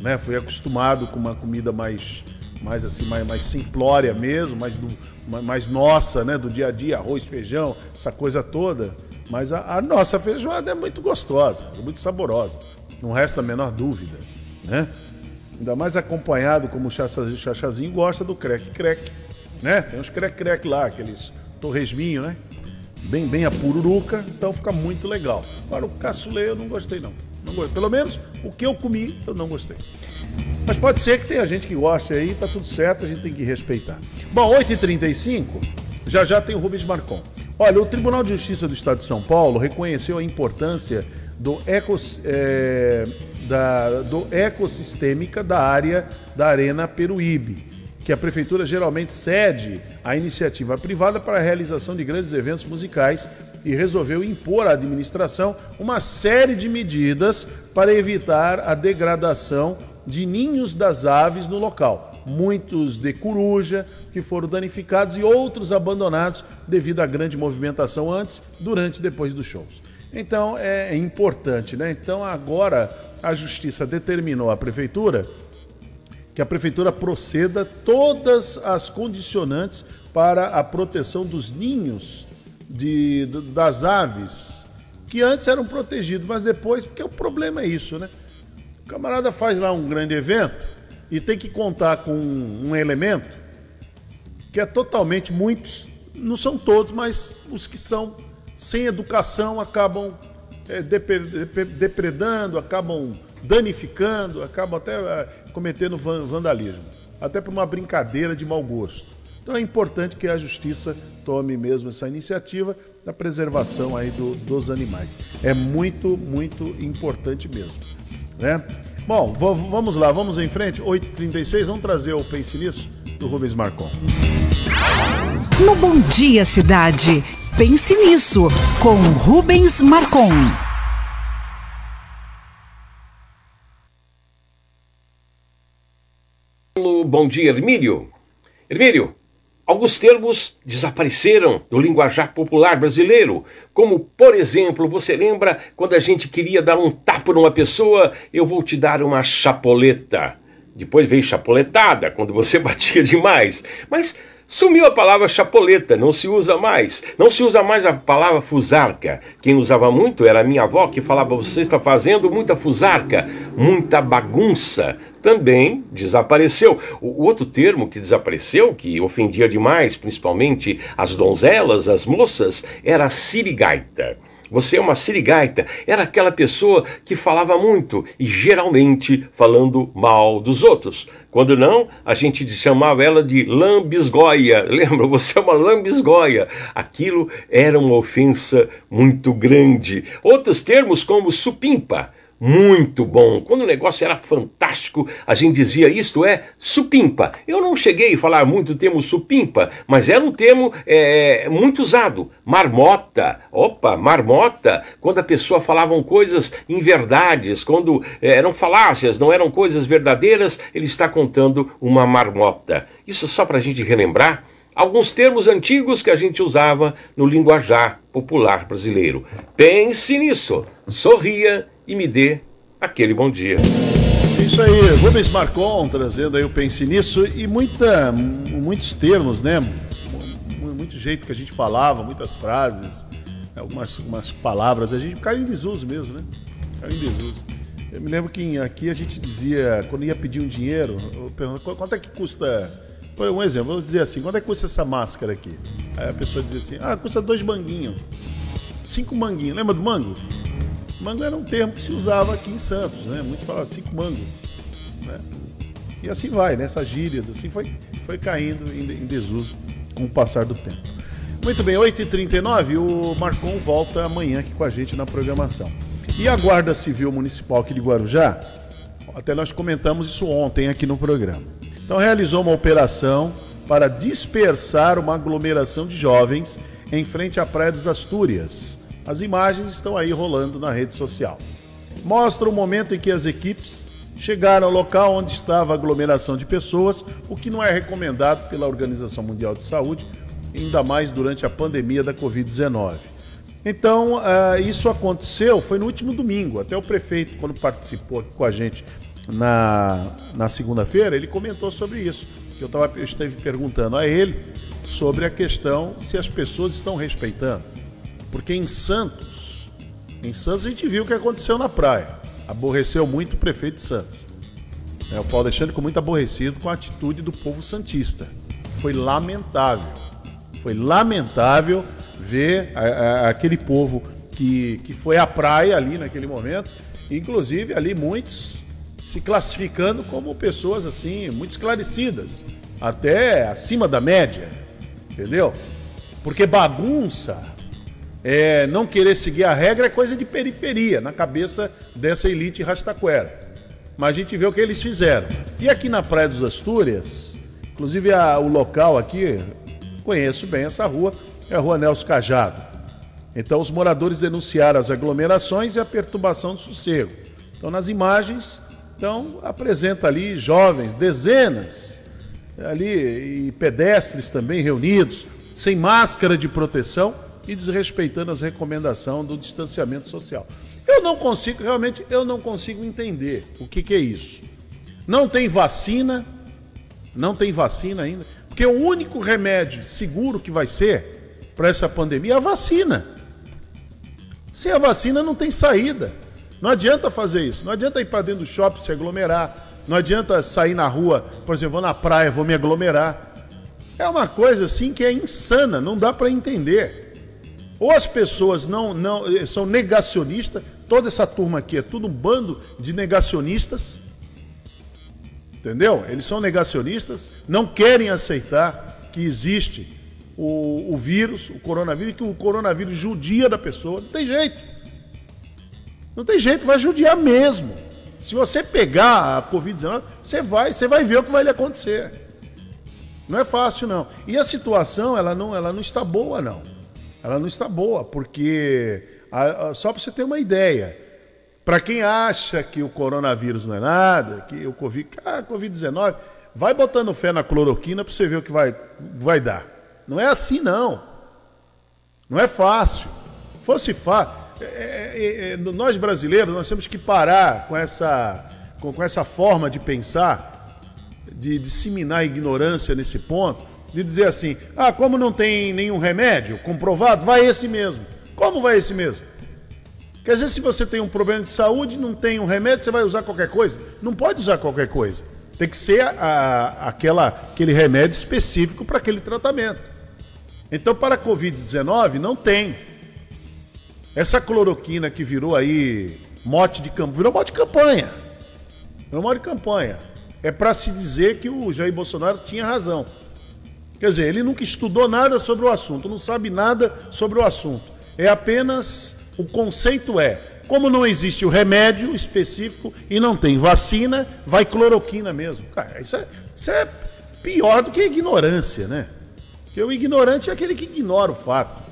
Né? Fui acostumado com uma comida mais, mais assim, mais, mais simplória mesmo, mais do, mais nossa, né, do dia a dia, arroz, feijão, essa coisa toda. Mas a, a nossa feijoada é muito gostosa, é muito saborosa, não resta a menor dúvida, né? Ainda mais acompanhado, como o chachazinho, chachazinho gosta do creque-creque, né? Tem uns creque-creque lá, aqueles torresminho, né? Bem, bem a pururuca, então fica muito legal. Agora o caçulê eu não gostei não. não gostei. Pelo menos o que eu comi eu não gostei. Mas pode ser que tenha gente que goste aí, tá tudo certo, a gente tem que respeitar. Bom, 8h35, já já tem o Rubens Marcon. Olha, o Tribunal de Justiça do Estado de São Paulo reconheceu a importância do, ecos, é, da, do ecossistêmica da área da Arena Peruíbe, que a Prefeitura geralmente cede à iniciativa privada para a realização de grandes eventos musicais e resolveu impor à administração uma série de medidas para evitar a degradação de ninhos das aves no local. Muitos de coruja que foram danificados e outros abandonados devido à grande movimentação antes, durante e depois dos shows. Então é importante, né? Então agora a justiça determinou à prefeitura que a prefeitura proceda todas as condicionantes para a proteção dos ninhos de, das aves que antes eram protegidos, mas depois, porque o problema é isso, né? O camarada faz lá um grande evento e tem que contar com um elemento que é totalmente muitos, não são todos, mas os que são sem educação acabam é, depredando, acabam danificando, acabam até é, cometendo vandalismo, até por uma brincadeira de mau gosto. Então é importante que a justiça tome mesmo essa iniciativa da preservação aí do, dos animais. É muito, muito importante mesmo né? Bom, vamos lá, vamos em frente. 8h36, vamos trazer o Pense Nisso do Rubens Marcon. No Bom Dia Cidade, Pense Nisso, com Rubens Marcon. Bom dia, Hermílio. Hermílio, Alguns termos desapareceram do linguajar popular brasileiro, como, por exemplo, você lembra quando a gente queria dar um tapa numa pessoa, eu vou te dar uma chapoleta. Depois veio chapoletada, quando você batia demais. Mas Sumiu a palavra chapoleta, não se usa mais. Não se usa mais a palavra fusarca. Quem usava muito era a minha avó que falava: você está fazendo muita fusarca, muita bagunça. Também desapareceu. O outro termo que desapareceu, que ofendia demais, principalmente as donzelas, as moças, era sirigaita. Você é uma sirigaita. Era aquela pessoa que falava muito e geralmente falando mal dos outros. Quando não, a gente chamava ela de lambisgoia. Lembra? Você é uma lambisgoia. Aquilo era uma ofensa muito grande. Outros termos como supimpa muito bom. Quando o negócio era fantástico, a gente dizia isto é supimpa. Eu não cheguei a falar muito o termo supimpa, mas era um termo é, muito usado. Marmota, opa, marmota, quando a pessoa falavam coisas em verdades, quando é, eram falácias, não eram coisas verdadeiras, ele está contando uma marmota. Isso só para a gente relembrar alguns termos antigos que a gente usava no linguajar popular brasileiro. Pense nisso, sorria e me dê aquele bom dia. Isso aí, Rubens Marcon trazendo aí o Pense Nisso e muita, muitos termos, né? Muito jeito que a gente falava, muitas frases, algumas, algumas palavras, a gente caiu em desuso mesmo, né? Caiu em desuso. Eu me lembro que aqui a gente dizia, quando ia pedir um dinheiro, eu perguntava, quanto é que custa um exemplo, vou dizer assim, quanto é que custa essa máscara aqui? Aí a pessoa dizia assim, ah, custa dois manguinhos. Cinco manguinhos, lembra do mango? Mango era um termo que se usava aqui em Santos, né? Muito falava cinco mangos. Né? E assim vai, né? gírias, assim foi, foi caindo em, em desuso com o passar do tempo. Muito bem, 8h39, o Marcon volta amanhã aqui com a gente na programação. E a Guarda Civil Municipal aqui de Guarujá, até nós comentamos isso ontem aqui no programa. Então realizou uma operação para dispersar uma aglomeração de jovens em frente à Praia das Astúrias. As imagens estão aí rolando na rede social. Mostra o momento em que as equipes chegaram ao local onde estava a aglomeração de pessoas, o que não é recomendado pela Organização Mundial de Saúde, ainda mais durante a pandemia da Covid-19. Então, uh, isso aconteceu, foi no último domingo. Até o prefeito, quando participou aqui com a gente na, na segunda-feira, ele comentou sobre isso. Eu, tava, eu esteve perguntando a ele sobre a questão se as pessoas estão respeitando. Porque em Santos, em Santos a gente viu o que aconteceu na praia. Aborreceu muito o prefeito de Santos. É, o Paulo Alexandre ficou muito aborrecido com a atitude do povo santista. Foi lamentável. Foi lamentável ver a, a, aquele povo que, que foi à praia ali naquele momento. Inclusive ali muitos se classificando como pessoas assim, muito esclarecidas, até acima da média, entendeu? Porque bagunça, é, não querer seguir a regra é coisa de periferia, na cabeça dessa elite rastaquera. Mas a gente vê o que eles fizeram. E aqui na Praia dos Astúrias, inclusive a, o local aqui, conheço bem essa rua, é a Rua Nelson Cajado. Então os moradores denunciaram as aglomerações e a perturbação do sossego. Então nas imagens então, apresenta ali jovens, dezenas, ali, e pedestres também reunidos, sem máscara de proteção e desrespeitando as recomendações do distanciamento social. Eu não consigo, realmente, eu não consigo entender o que, que é isso. Não tem vacina, não tem vacina ainda, porque o único remédio seguro que vai ser para essa pandemia é a vacina. Sem a vacina não tem saída. Não adianta fazer isso. Não adianta ir para dentro do shopping se aglomerar. Não adianta sair na rua, por exemplo, vou na praia, vou me aglomerar. É uma coisa assim que é insana, não dá para entender. Ou as pessoas não, não são negacionistas, toda essa turma aqui é tudo um bando de negacionistas. Entendeu? Eles são negacionistas, não querem aceitar que existe o, o vírus, o coronavírus, que o coronavírus judia da pessoa. Não tem jeito. Não tem jeito, vai judiar mesmo. Se você pegar a Covid-19, você vai, você vai ver o que vai lhe acontecer. Não é fácil, não. E a situação, ela não, ela não está boa, não. Ela não está boa, porque, só para você ter uma ideia, para quem acha que o coronavírus não é nada, que o Covid, ah, Covid-19, vai botando fé na cloroquina para você ver o que vai, vai dar. Não é assim, não. Não é fácil. Fosse fácil. É, é, é, nós brasileiros, nós temos que parar com essa, com, com essa forma de pensar, de disseminar ignorância nesse ponto, de dizer assim: ah, como não tem nenhum remédio comprovado, vai esse mesmo. Como vai esse mesmo? Quer dizer, se você tem um problema de saúde, não tem um remédio, você vai usar qualquer coisa? Não pode usar qualquer coisa. Tem que ser a, a, aquela, aquele remédio específico para aquele tratamento. Então, para a Covid-19, não tem. Essa cloroquina que virou aí mote de campanha, virou mote de campanha. Virou mote de campanha. É para se dizer que o Jair Bolsonaro tinha razão. Quer dizer, ele nunca estudou nada sobre o assunto, não sabe nada sobre o assunto. É apenas o conceito é, como não existe o remédio específico e não tem vacina, vai cloroquina mesmo. Cara, isso é, isso é pior do que ignorância, né? Porque o ignorante é aquele que ignora o fato.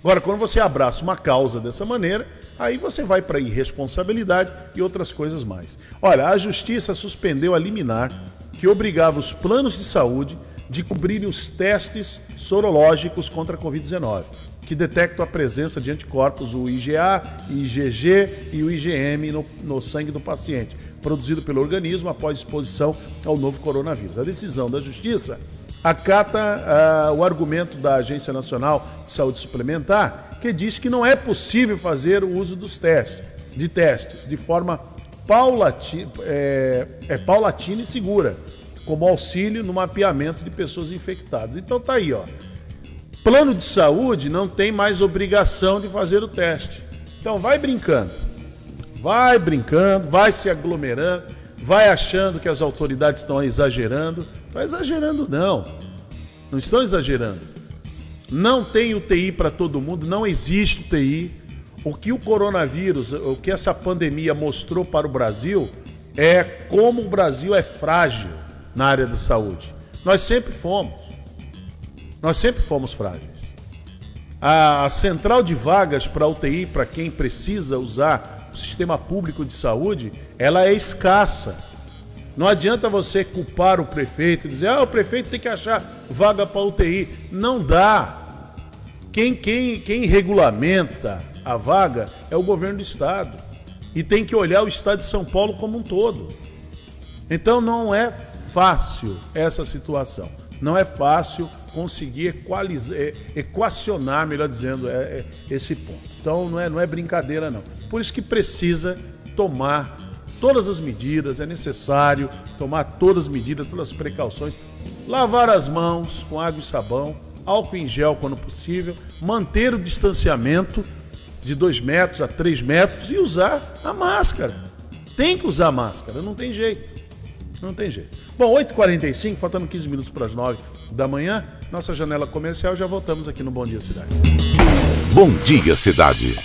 Agora, quando você abraça uma causa dessa maneira, aí você vai para irresponsabilidade e outras coisas mais. Olha, a justiça suspendeu a liminar que obrigava os planos de saúde de cobrirem os testes sorológicos contra a Covid-19, que detectam a presença de anticorpos, o IgA, IgG e o IgM no, no sangue do paciente, produzido pelo organismo após exposição ao novo coronavírus. A decisão da Justiça acata uh, o argumento da Agência Nacional de Saúde Suplementar, que diz que não é possível fazer o uso dos testes, de testes, de forma é, é paulatina e segura, como auxílio no mapeamento de pessoas infectadas. Então tá aí, ó. Plano de saúde não tem mais obrigação de fazer o teste. Então vai brincando. Vai brincando, vai se aglomerando, vai achando que as autoridades estão exagerando. Não está exagerando, não. Não estão exagerando. Não tem UTI para todo mundo, não existe UTI. O que o coronavírus, o que essa pandemia mostrou para o Brasil é como o Brasil é frágil na área de saúde. Nós sempre fomos. Nós sempre fomos frágeis. A central de vagas para UTI, para quem precisa usar o sistema público de saúde, ela é escassa. Não adianta você culpar o prefeito e dizer, ah, o prefeito tem que achar vaga para UTI. Não dá. Quem, quem, quem regulamenta a vaga é o governo do estado. E tem que olhar o estado de São Paulo como um todo. Então não é fácil essa situação. Não é fácil conseguir equalizar, equacionar, melhor dizendo, é, é, esse ponto. Então não é, não é brincadeira, não. Por isso que precisa tomar todas as medidas, é necessário tomar todas as medidas, todas as precauções, lavar as mãos com água e sabão, álcool em gel quando possível, manter o distanciamento de 2 metros a 3 metros e usar a máscara. Tem que usar máscara, não tem jeito. Não tem jeito. Bom, 8h45, faltando 15 minutos para as 9 da manhã, nossa janela comercial, já voltamos aqui no Bom Dia Cidade. Bom Dia Cidade.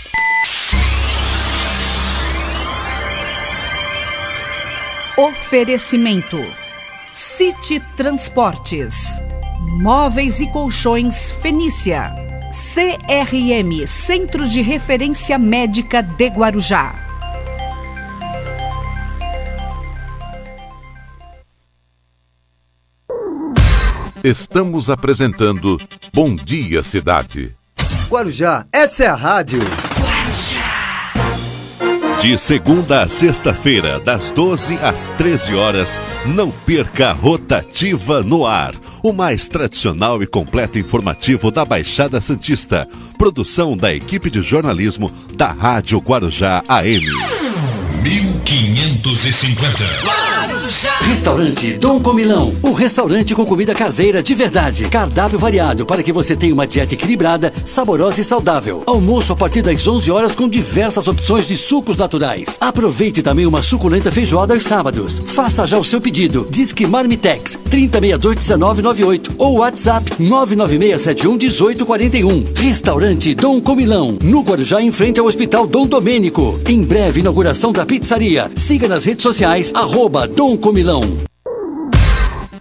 Oferecimento: City Transportes, Móveis e Colchões Fenícia, CRM Centro de Referência Médica de Guarujá. Estamos apresentando Bom Dia Cidade. Guarujá, essa é a rádio. De segunda a sexta-feira, das 12 às 13 horas, não perca a Rotativa no Ar, o mais tradicional e completo informativo da Baixada Santista. Produção da equipe de jornalismo da Rádio Guarujá AM. 1550. Restaurante Dom Comilão, o restaurante com comida caseira de verdade. Cardápio variado para que você tenha uma dieta equilibrada, saborosa e saudável. Almoço a partir das 11 horas com diversas opções de sucos naturais. Aproveite também uma suculenta feijoada aos sábados. Faça já o seu pedido. Disque Marmitex 3062-1998 ou WhatsApp 99671-1841. Restaurante Dom Comilão, no Guarujá, em frente ao Hospital Dom Domênico. Em breve, inauguração da pizzaria. Siga nas redes sociais, arroba Dom Comilão.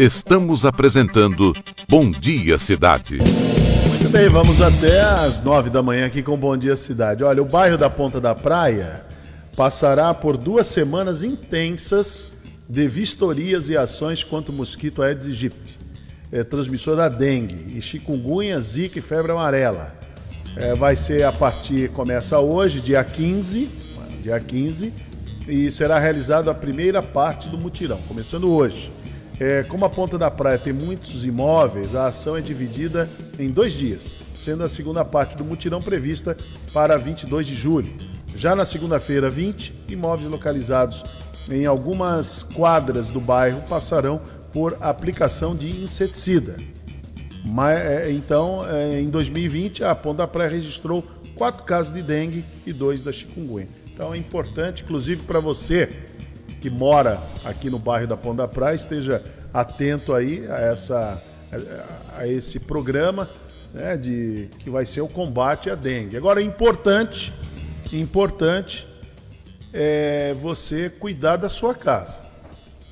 Estamos apresentando Bom Dia Cidade. Muito bem, vamos até às nove da manhã aqui com Bom Dia Cidade. Olha, o bairro da Ponta da Praia passará por duas semanas intensas de vistorias e ações contra o mosquito Aedes aegypti, é, transmissor da dengue, e chikungunya, zika e febre amarela. É, vai ser a partir, começa hoje, dia 15, dia 15, e será realizada a primeira parte do mutirão, começando hoje. É, como a Ponta da Praia tem muitos imóveis, a ação é dividida em dois dias, sendo a segunda parte do mutirão prevista para 22 de julho. Já na segunda-feira, 20, imóveis localizados em algumas quadras do bairro passarão por aplicação de inseticida. Mas, é, então, é, em 2020, a Ponta da Praia registrou quatro casos de dengue e dois da chikungunya. Então é importante, inclusive para você que mora aqui no bairro da Ponta da Praia, esteja atento aí a, essa, a esse programa né, de, que vai ser o combate à dengue. Agora é importante, importante é você cuidar da sua casa.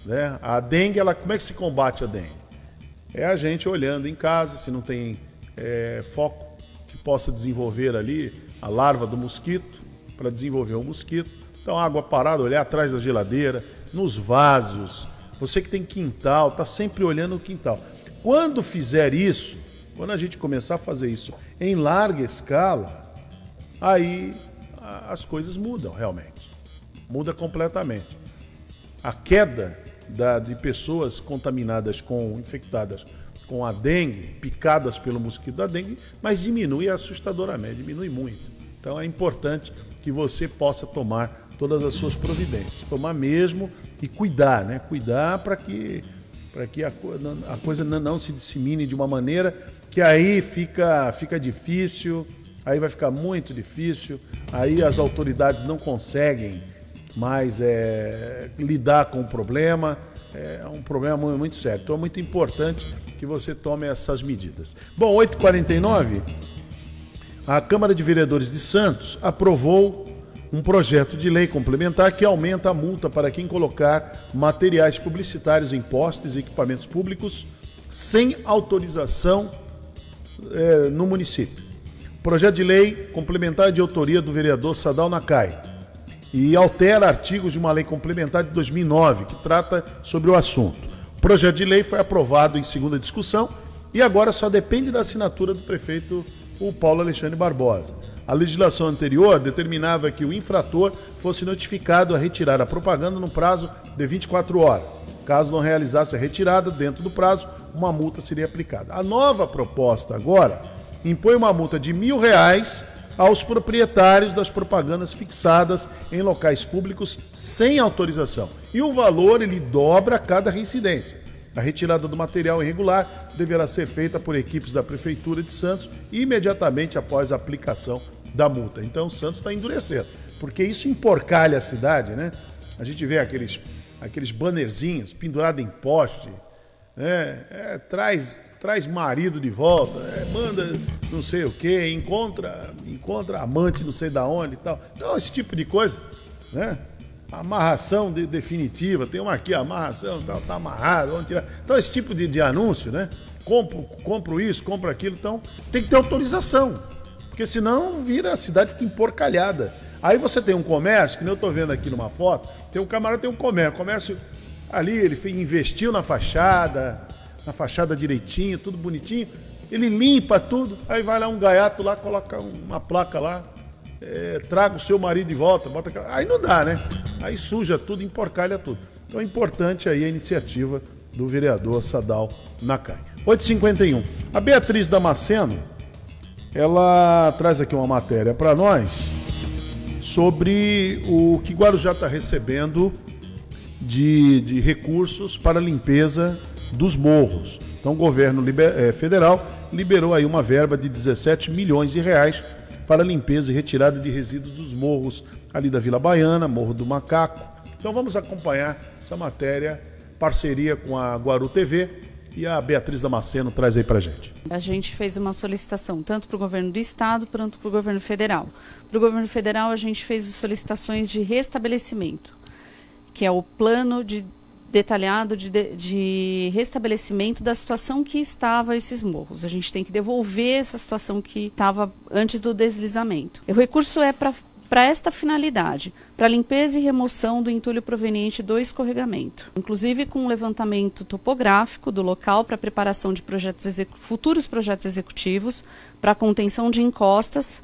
Né? A dengue, ela, como é que se combate a dengue? É a gente olhando em casa, se não tem é, foco que possa desenvolver ali a larva do mosquito, para desenvolver o mosquito. Então, água parada, olhar atrás da geladeira, nos vasos. Você que tem quintal, está sempre olhando o quintal. Quando fizer isso, quando a gente começar a fazer isso em larga escala, aí as coisas mudam realmente. Muda completamente. A queda da, de pessoas contaminadas com, infectadas com a dengue, picadas pelo mosquito da dengue, mas diminui assustadoramente, diminui muito. Então é importante que você possa tomar todas as suas providências, tomar mesmo e cuidar, né? Cuidar para que para que a, a coisa não se dissemine de uma maneira que aí fica fica difícil, aí vai ficar muito difícil, aí as autoridades não conseguem mais é, lidar com o problema, é um problema muito sério. Então é muito importante que você tome essas medidas. Bom, 8h49, a Câmara de Vereadores de Santos aprovou um projeto de lei complementar que aumenta a multa para quem colocar materiais publicitários em postes e equipamentos públicos sem autorização é, no município. Projeto de lei complementar de autoria do vereador Sadal Nakai e altera artigos de uma lei complementar de 2009 que trata sobre o assunto. O projeto de lei foi aprovado em segunda discussão e agora só depende da assinatura do prefeito o Paulo Alexandre Barbosa. A legislação anterior determinava que o infrator fosse notificado a retirar a propaganda no prazo de 24 horas. Caso não realizasse a retirada dentro do prazo, uma multa seria aplicada. A nova proposta agora impõe uma multa de mil reais aos proprietários das propagandas fixadas em locais públicos sem autorização. E o valor ele dobra a cada reincidência. A retirada do material irregular deverá ser feita por equipes da Prefeitura de Santos imediatamente após a aplicação da multa. Então, Santos está endurecendo, porque isso emporcalha a cidade, né? A gente vê aqueles, aqueles bannerzinhos pendurados em poste, né? É, traz, traz marido de volta, é, manda não sei o que, encontra, encontra amante não sei da onde e tal. Então, esse tipo de coisa, né? Amarração de, definitiva, tem uma aqui, amarração, tá, tá amarrado, vamos tirar. Então, esse tipo de, de anúncio, né? Compro, compro isso, compro aquilo, então tem que ter autorização. Porque senão vira a cidade fica emporcalhada. Aí você tem um comércio, que eu estou vendo aqui numa foto, tem um camarada tem um comércio, comércio ali, ele investiu na fachada, na fachada direitinho, tudo bonitinho, ele limpa tudo, aí vai lá um gaiato lá, coloca uma placa lá, é, traga o seu marido de volta, bota aquela... Aí não dá, né? Aí suja tudo, emporcalha tudo. Então é importante aí a iniciativa do vereador Sadal Nakai. 8h51. A Beatriz Damasceno, ela traz aqui uma matéria para nós sobre o que Guarujá está recebendo de, de, recursos para limpeza dos morros. Então o governo liber, é, federal liberou aí uma verba de 17 milhões de reais para limpeza e retirada de resíduos dos morros ali da Vila Baiana, Morro do Macaco. Então vamos acompanhar essa matéria, parceria com a Guaru TV e a Beatriz Damasceno traz aí para gente. A gente fez uma solicitação tanto para o governo do estado quanto para o governo federal. Para o governo federal a gente fez solicitações de restabelecimento, que é o plano de detalhado de, de, restabelecimento da situação que estava esses morros. A gente tem que devolver essa situação que estava antes do deslizamento. O recurso é para para esta finalidade, para limpeza e remoção do entulho proveniente do escorregamento, inclusive com um levantamento topográfico do local para preparação de projetos futuros projetos executivos, para contenção de encostas,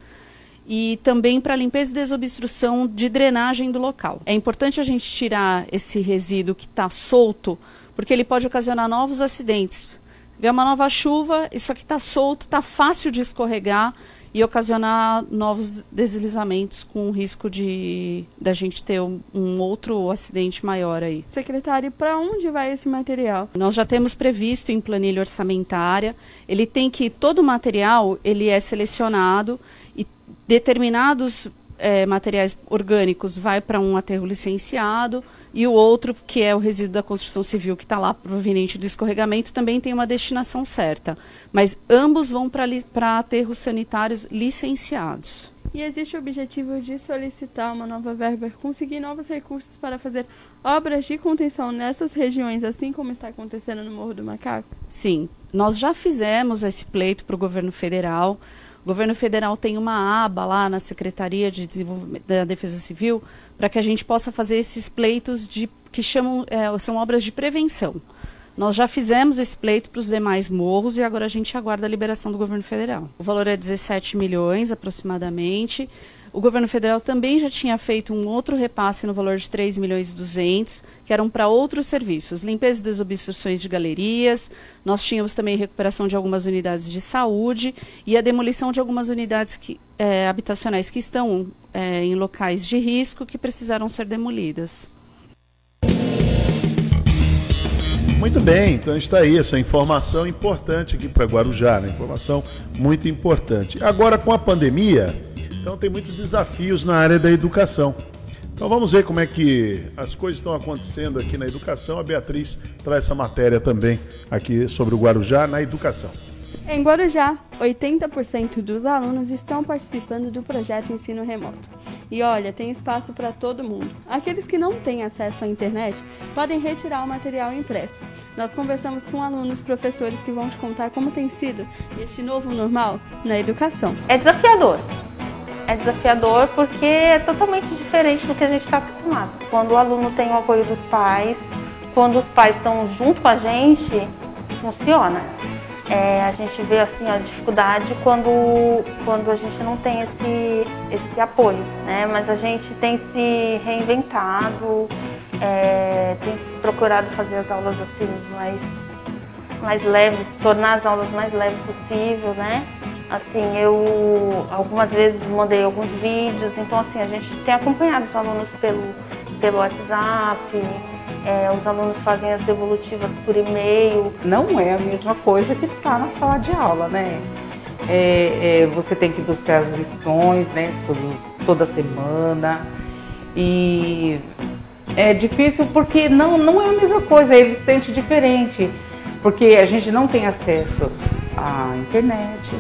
e também para limpeza e desobstrução de drenagem do local. É importante a gente tirar esse resíduo que está solto, porque ele pode ocasionar novos acidentes. Vê uma nova chuva, isso aqui está solto, está fácil de escorregar e ocasionar novos deslizamentos com o risco de da gente ter um, um outro acidente maior aí. Secretário, para onde vai esse material? Nós já temos previsto em planilha orçamentária. Ele tem que todo o material ele é selecionado determinados é, materiais orgânicos vai para um aterro licenciado e o outro, que é o resíduo da construção civil, que está lá proveniente do escorregamento, também tem uma destinação certa. Mas ambos vão para aterros sanitários licenciados. E existe o objetivo de solicitar uma nova verba, conseguir novos recursos para fazer obras de contenção nessas regiões, assim como está acontecendo no Morro do Macaco? Sim, nós já fizemos esse pleito para o governo federal. O governo federal tem uma aba lá na Secretaria de Desenvolvimento da Defesa Civil para que a gente possa fazer esses pleitos de, que chamam, é, são obras de prevenção. Nós já fizemos esse pleito para os demais morros e agora a gente aguarda a liberação do governo federal. O valor é 17 milhões aproximadamente. O governo federal também já tinha feito um outro repasse no valor de 3 milhões e 200, que eram para outros serviços, limpeza e desobstruções de galerias, nós tínhamos também recuperação de algumas unidades de saúde e a demolição de algumas unidades que, é, habitacionais que estão é, em locais de risco que precisaram ser demolidas. Muito bem, então está aí essa informação importante aqui para Guarujá, né? informação muito importante. Agora com a pandemia, então tem muitos desafios na área da educação. Então vamos ver como é que as coisas estão acontecendo aqui na educação. A Beatriz traz essa matéria também aqui sobre o Guarujá na educação. Em Guarujá, 80% dos alunos estão participando do projeto Ensino Remoto. E olha, tem espaço para todo mundo. Aqueles que não têm acesso à internet podem retirar o material impresso. Nós conversamos com alunos e professores que vão te contar como tem sido este novo normal na educação. É desafiador é desafiador porque é totalmente diferente do que a gente está acostumado. Quando o aluno tem o apoio dos pais, quando os pais estão junto com a gente, funciona. É, a gente vê assim a dificuldade quando, quando a gente não tem esse, esse apoio, né? Mas a gente tem se reinventado, é, tem procurado fazer as aulas assim mais, mais leves, tornar as aulas mais leves possível, né? Assim, eu algumas vezes mandei alguns vídeos, então assim, a gente tem acompanhado os alunos pelo, pelo WhatsApp, é, os alunos fazem as devolutivas por e-mail. Não é a mesma coisa que estar tá na sala de aula, né? É, é, você tem que buscar as lições, né? Toda semana. E é difícil porque não, não é a mesma coisa, ele se sente diferente. Porque a gente não tem acesso à internet,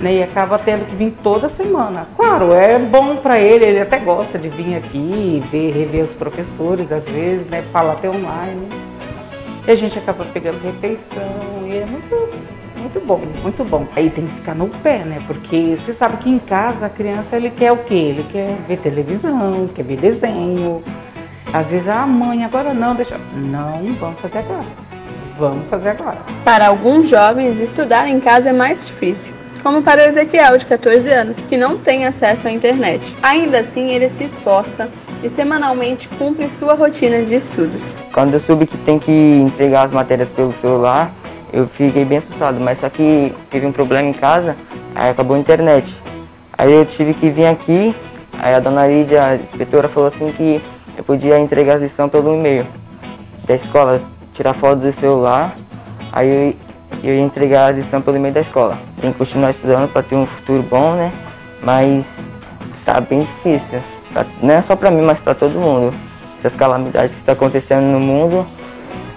né, e acaba tendo que vir toda semana. Claro, é bom para ele, ele até gosta de vir aqui, ver, rever os professores às vezes, né, falar até online. E a gente acaba pegando refeição e é muito, muito bom, muito bom. Aí tem que ficar no pé, né, porque você sabe que em casa a criança ele quer o quê? Ele quer ver televisão, quer ver desenho. Às vezes, ah mãe, agora não, deixa. Não, vamos fazer agora. Vamos fazer agora. Para alguns jovens, estudar em casa é mais difícil como para Ezequiel, de 14 anos, que não tem acesso à internet. Ainda assim, ele se esforça e semanalmente cumpre sua rotina de estudos. Quando eu soube que tem que entregar as matérias pelo celular, eu fiquei bem assustado, mas só que teve um problema em casa, aí acabou a internet. Aí eu tive que vir aqui, aí a dona Lídia, a inspetora, falou assim que eu podia entregar a lição pelo e-mail da escola, tirar foto do celular, aí eu ia entregar a lição pelo e-mail da escola. Tem que continuar estudando para ter um futuro bom, né? Mas tá bem difícil. Pra, não é só para mim, mas para todo mundo. Essas calamidades que estão tá acontecendo no mundo,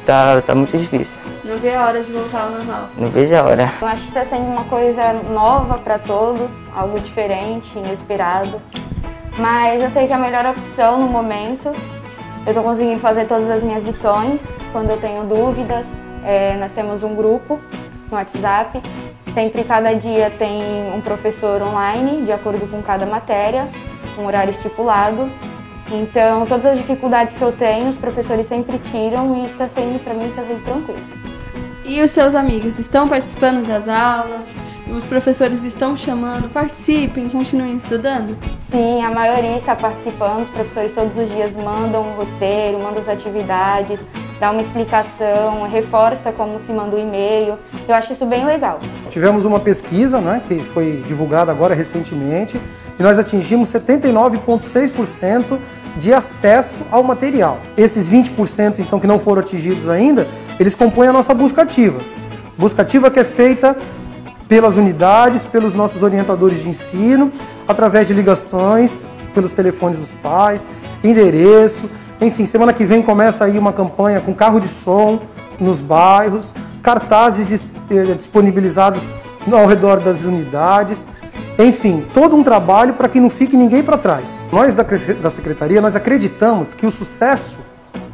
tá, tá muito difícil. Não vê a hora de voltar ao normal. Não vejo a hora. Eu acho que está sendo uma coisa nova para todos, algo diferente, inesperado. Mas eu sei que é a melhor opção no momento. Eu estou conseguindo fazer todas as minhas lições. Quando eu tenho dúvidas, é, nós temos um grupo no WhatsApp. Sempre, cada dia, tem um professor online, de acordo com cada matéria, um horário estipulado. Então, todas as dificuldades que eu tenho, os professores sempre tiram e está sendo, para mim, está sendo tranquilo. E os seus amigos estão participando das aulas? Os professores estão chamando? Participem, continuem estudando? Sim, a maioria está participando. Os professores todos os dias mandam um roteiro, mandam as atividades, dá uma explicação, reforça como se manda o e-mail. Eu acho isso bem legal. Tivemos uma pesquisa né, que foi divulgada agora recentemente e nós atingimos 79,6% de acesso ao material. Esses 20% então que não foram atingidos ainda, eles compõem a nossa busca ativa. Busca ativa que é feita pelas unidades, pelos nossos orientadores de ensino, através de ligações, pelos telefones dos pais, endereço. Enfim, semana que vem começa aí uma campanha com carro de som nos bairros, cartazes eh, disponibilizados ao redor das unidades. Enfim, todo um trabalho para que não fique ninguém para trás. Nós da, da Secretaria, nós acreditamos que o sucesso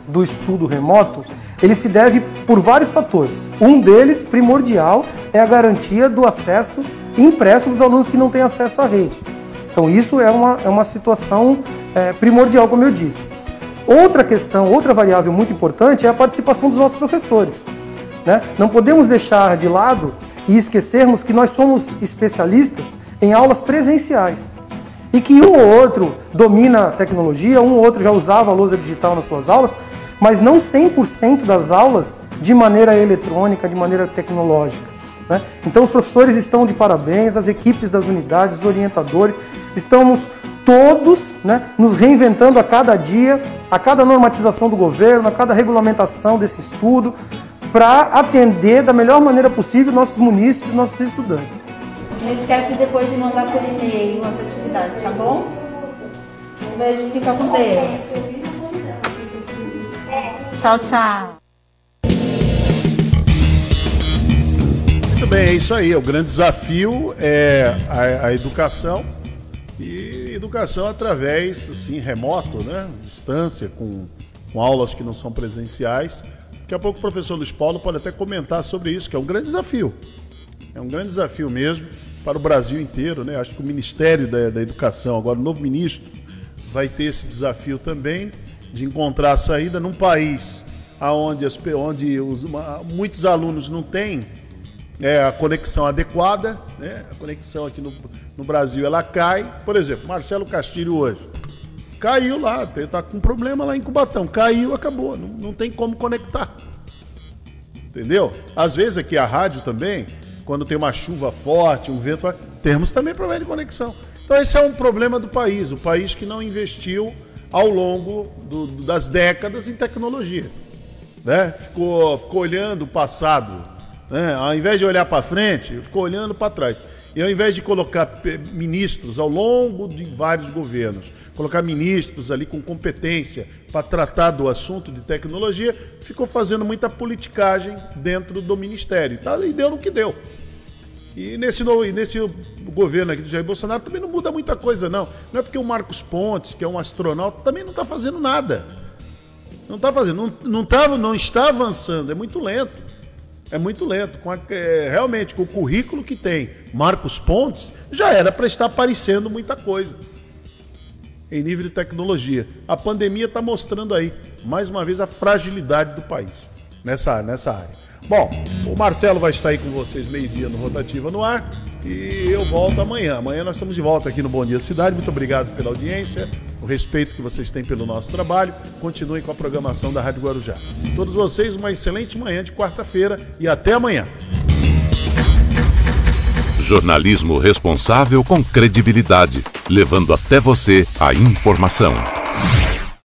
do estudo remoto, ele se deve por vários fatores. Um deles, primordial, é a garantia do acesso impresso dos alunos que não têm acesso à rede. Então isso é uma, é uma situação é, primordial, como eu disse. Outra questão, outra variável muito importante é a participação dos nossos professores. Né? Não podemos deixar de lado e esquecermos que nós somos especialistas em aulas presenciais. E que um ou outro domina a tecnologia, um ou outro já usava a lousa digital nas suas aulas, mas não 100% das aulas de maneira eletrônica, de maneira tecnológica. Né? Então os professores estão de parabéns, as equipes das unidades, os orientadores, estamos todos né, nos reinventando a cada dia, a cada normatização do governo, a cada regulamentação desse estudo, para atender da melhor maneira possível nossos munícipes, nossos estudantes. Não esquece depois de mandar por e-mail as atividades, tá bom? Um beijo, fica com Deus. Tchau, tchau. Muito bem, é isso aí. O grande desafio é a, a educação e educação através, assim, remoto, né? Distância, com, com aulas que não são presenciais. Daqui a pouco o professor Luiz Paulo pode até comentar sobre isso, que é um grande desafio. É um grande desafio mesmo para o Brasil inteiro, né? Acho que o Ministério da, da Educação, agora o novo ministro, vai ter esse desafio também de encontrar a saída num país onde, as, onde os, muitos alunos não têm é, a conexão adequada, né? a conexão aqui no, no Brasil ela cai. Por exemplo, Marcelo Castilho hoje caiu lá, está com problema lá em Cubatão, caiu, acabou, não, não tem como conectar. Entendeu? Às vezes aqui a rádio também, quando tem uma chuva forte, um vento, temos também problema de conexão. Então esse é um problema do país, o país que não investiu ao longo do, das décadas em tecnologia. Né? Ficou, ficou olhando o passado. Né? Ao invés de olhar para frente, ficou olhando para trás. E ao invés de colocar ministros ao longo de vários governos, colocar ministros ali com competência para tratar do assunto de tecnologia, ficou fazendo muita politicagem dentro do ministério. Tá? E deu no que deu. E nesse, novo, e nesse governo aqui do Jair Bolsonaro também não muda muita coisa, não. Não é porque o Marcos Pontes, que é um astronauta, também não está fazendo nada. Não está fazendo, não, não, tá, não está avançando, é muito lento. É muito lento. Com a, é, realmente, com o currículo que tem Marcos Pontes, já era para estar aparecendo muita coisa em nível de tecnologia. A pandemia está mostrando aí, mais uma vez, a fragilidade do país nessa, nessa área. Bom, o Marcelo vai estar aí com vocês meio-dia no Rotativa no Ar e eu volto amanhã. Amanhã nós estamos de volta aqui no Bom Dia Cidade. Muito obrigado pela audiência, o respeito que vocês têm pelo nosso trabalho. Continuem com a programação da Rádio Guarujá. Todos vocês, uma excelente manhã de quarta-feira e até amanhã. Jornalismo responsável com credibilidade, levando até você a informação.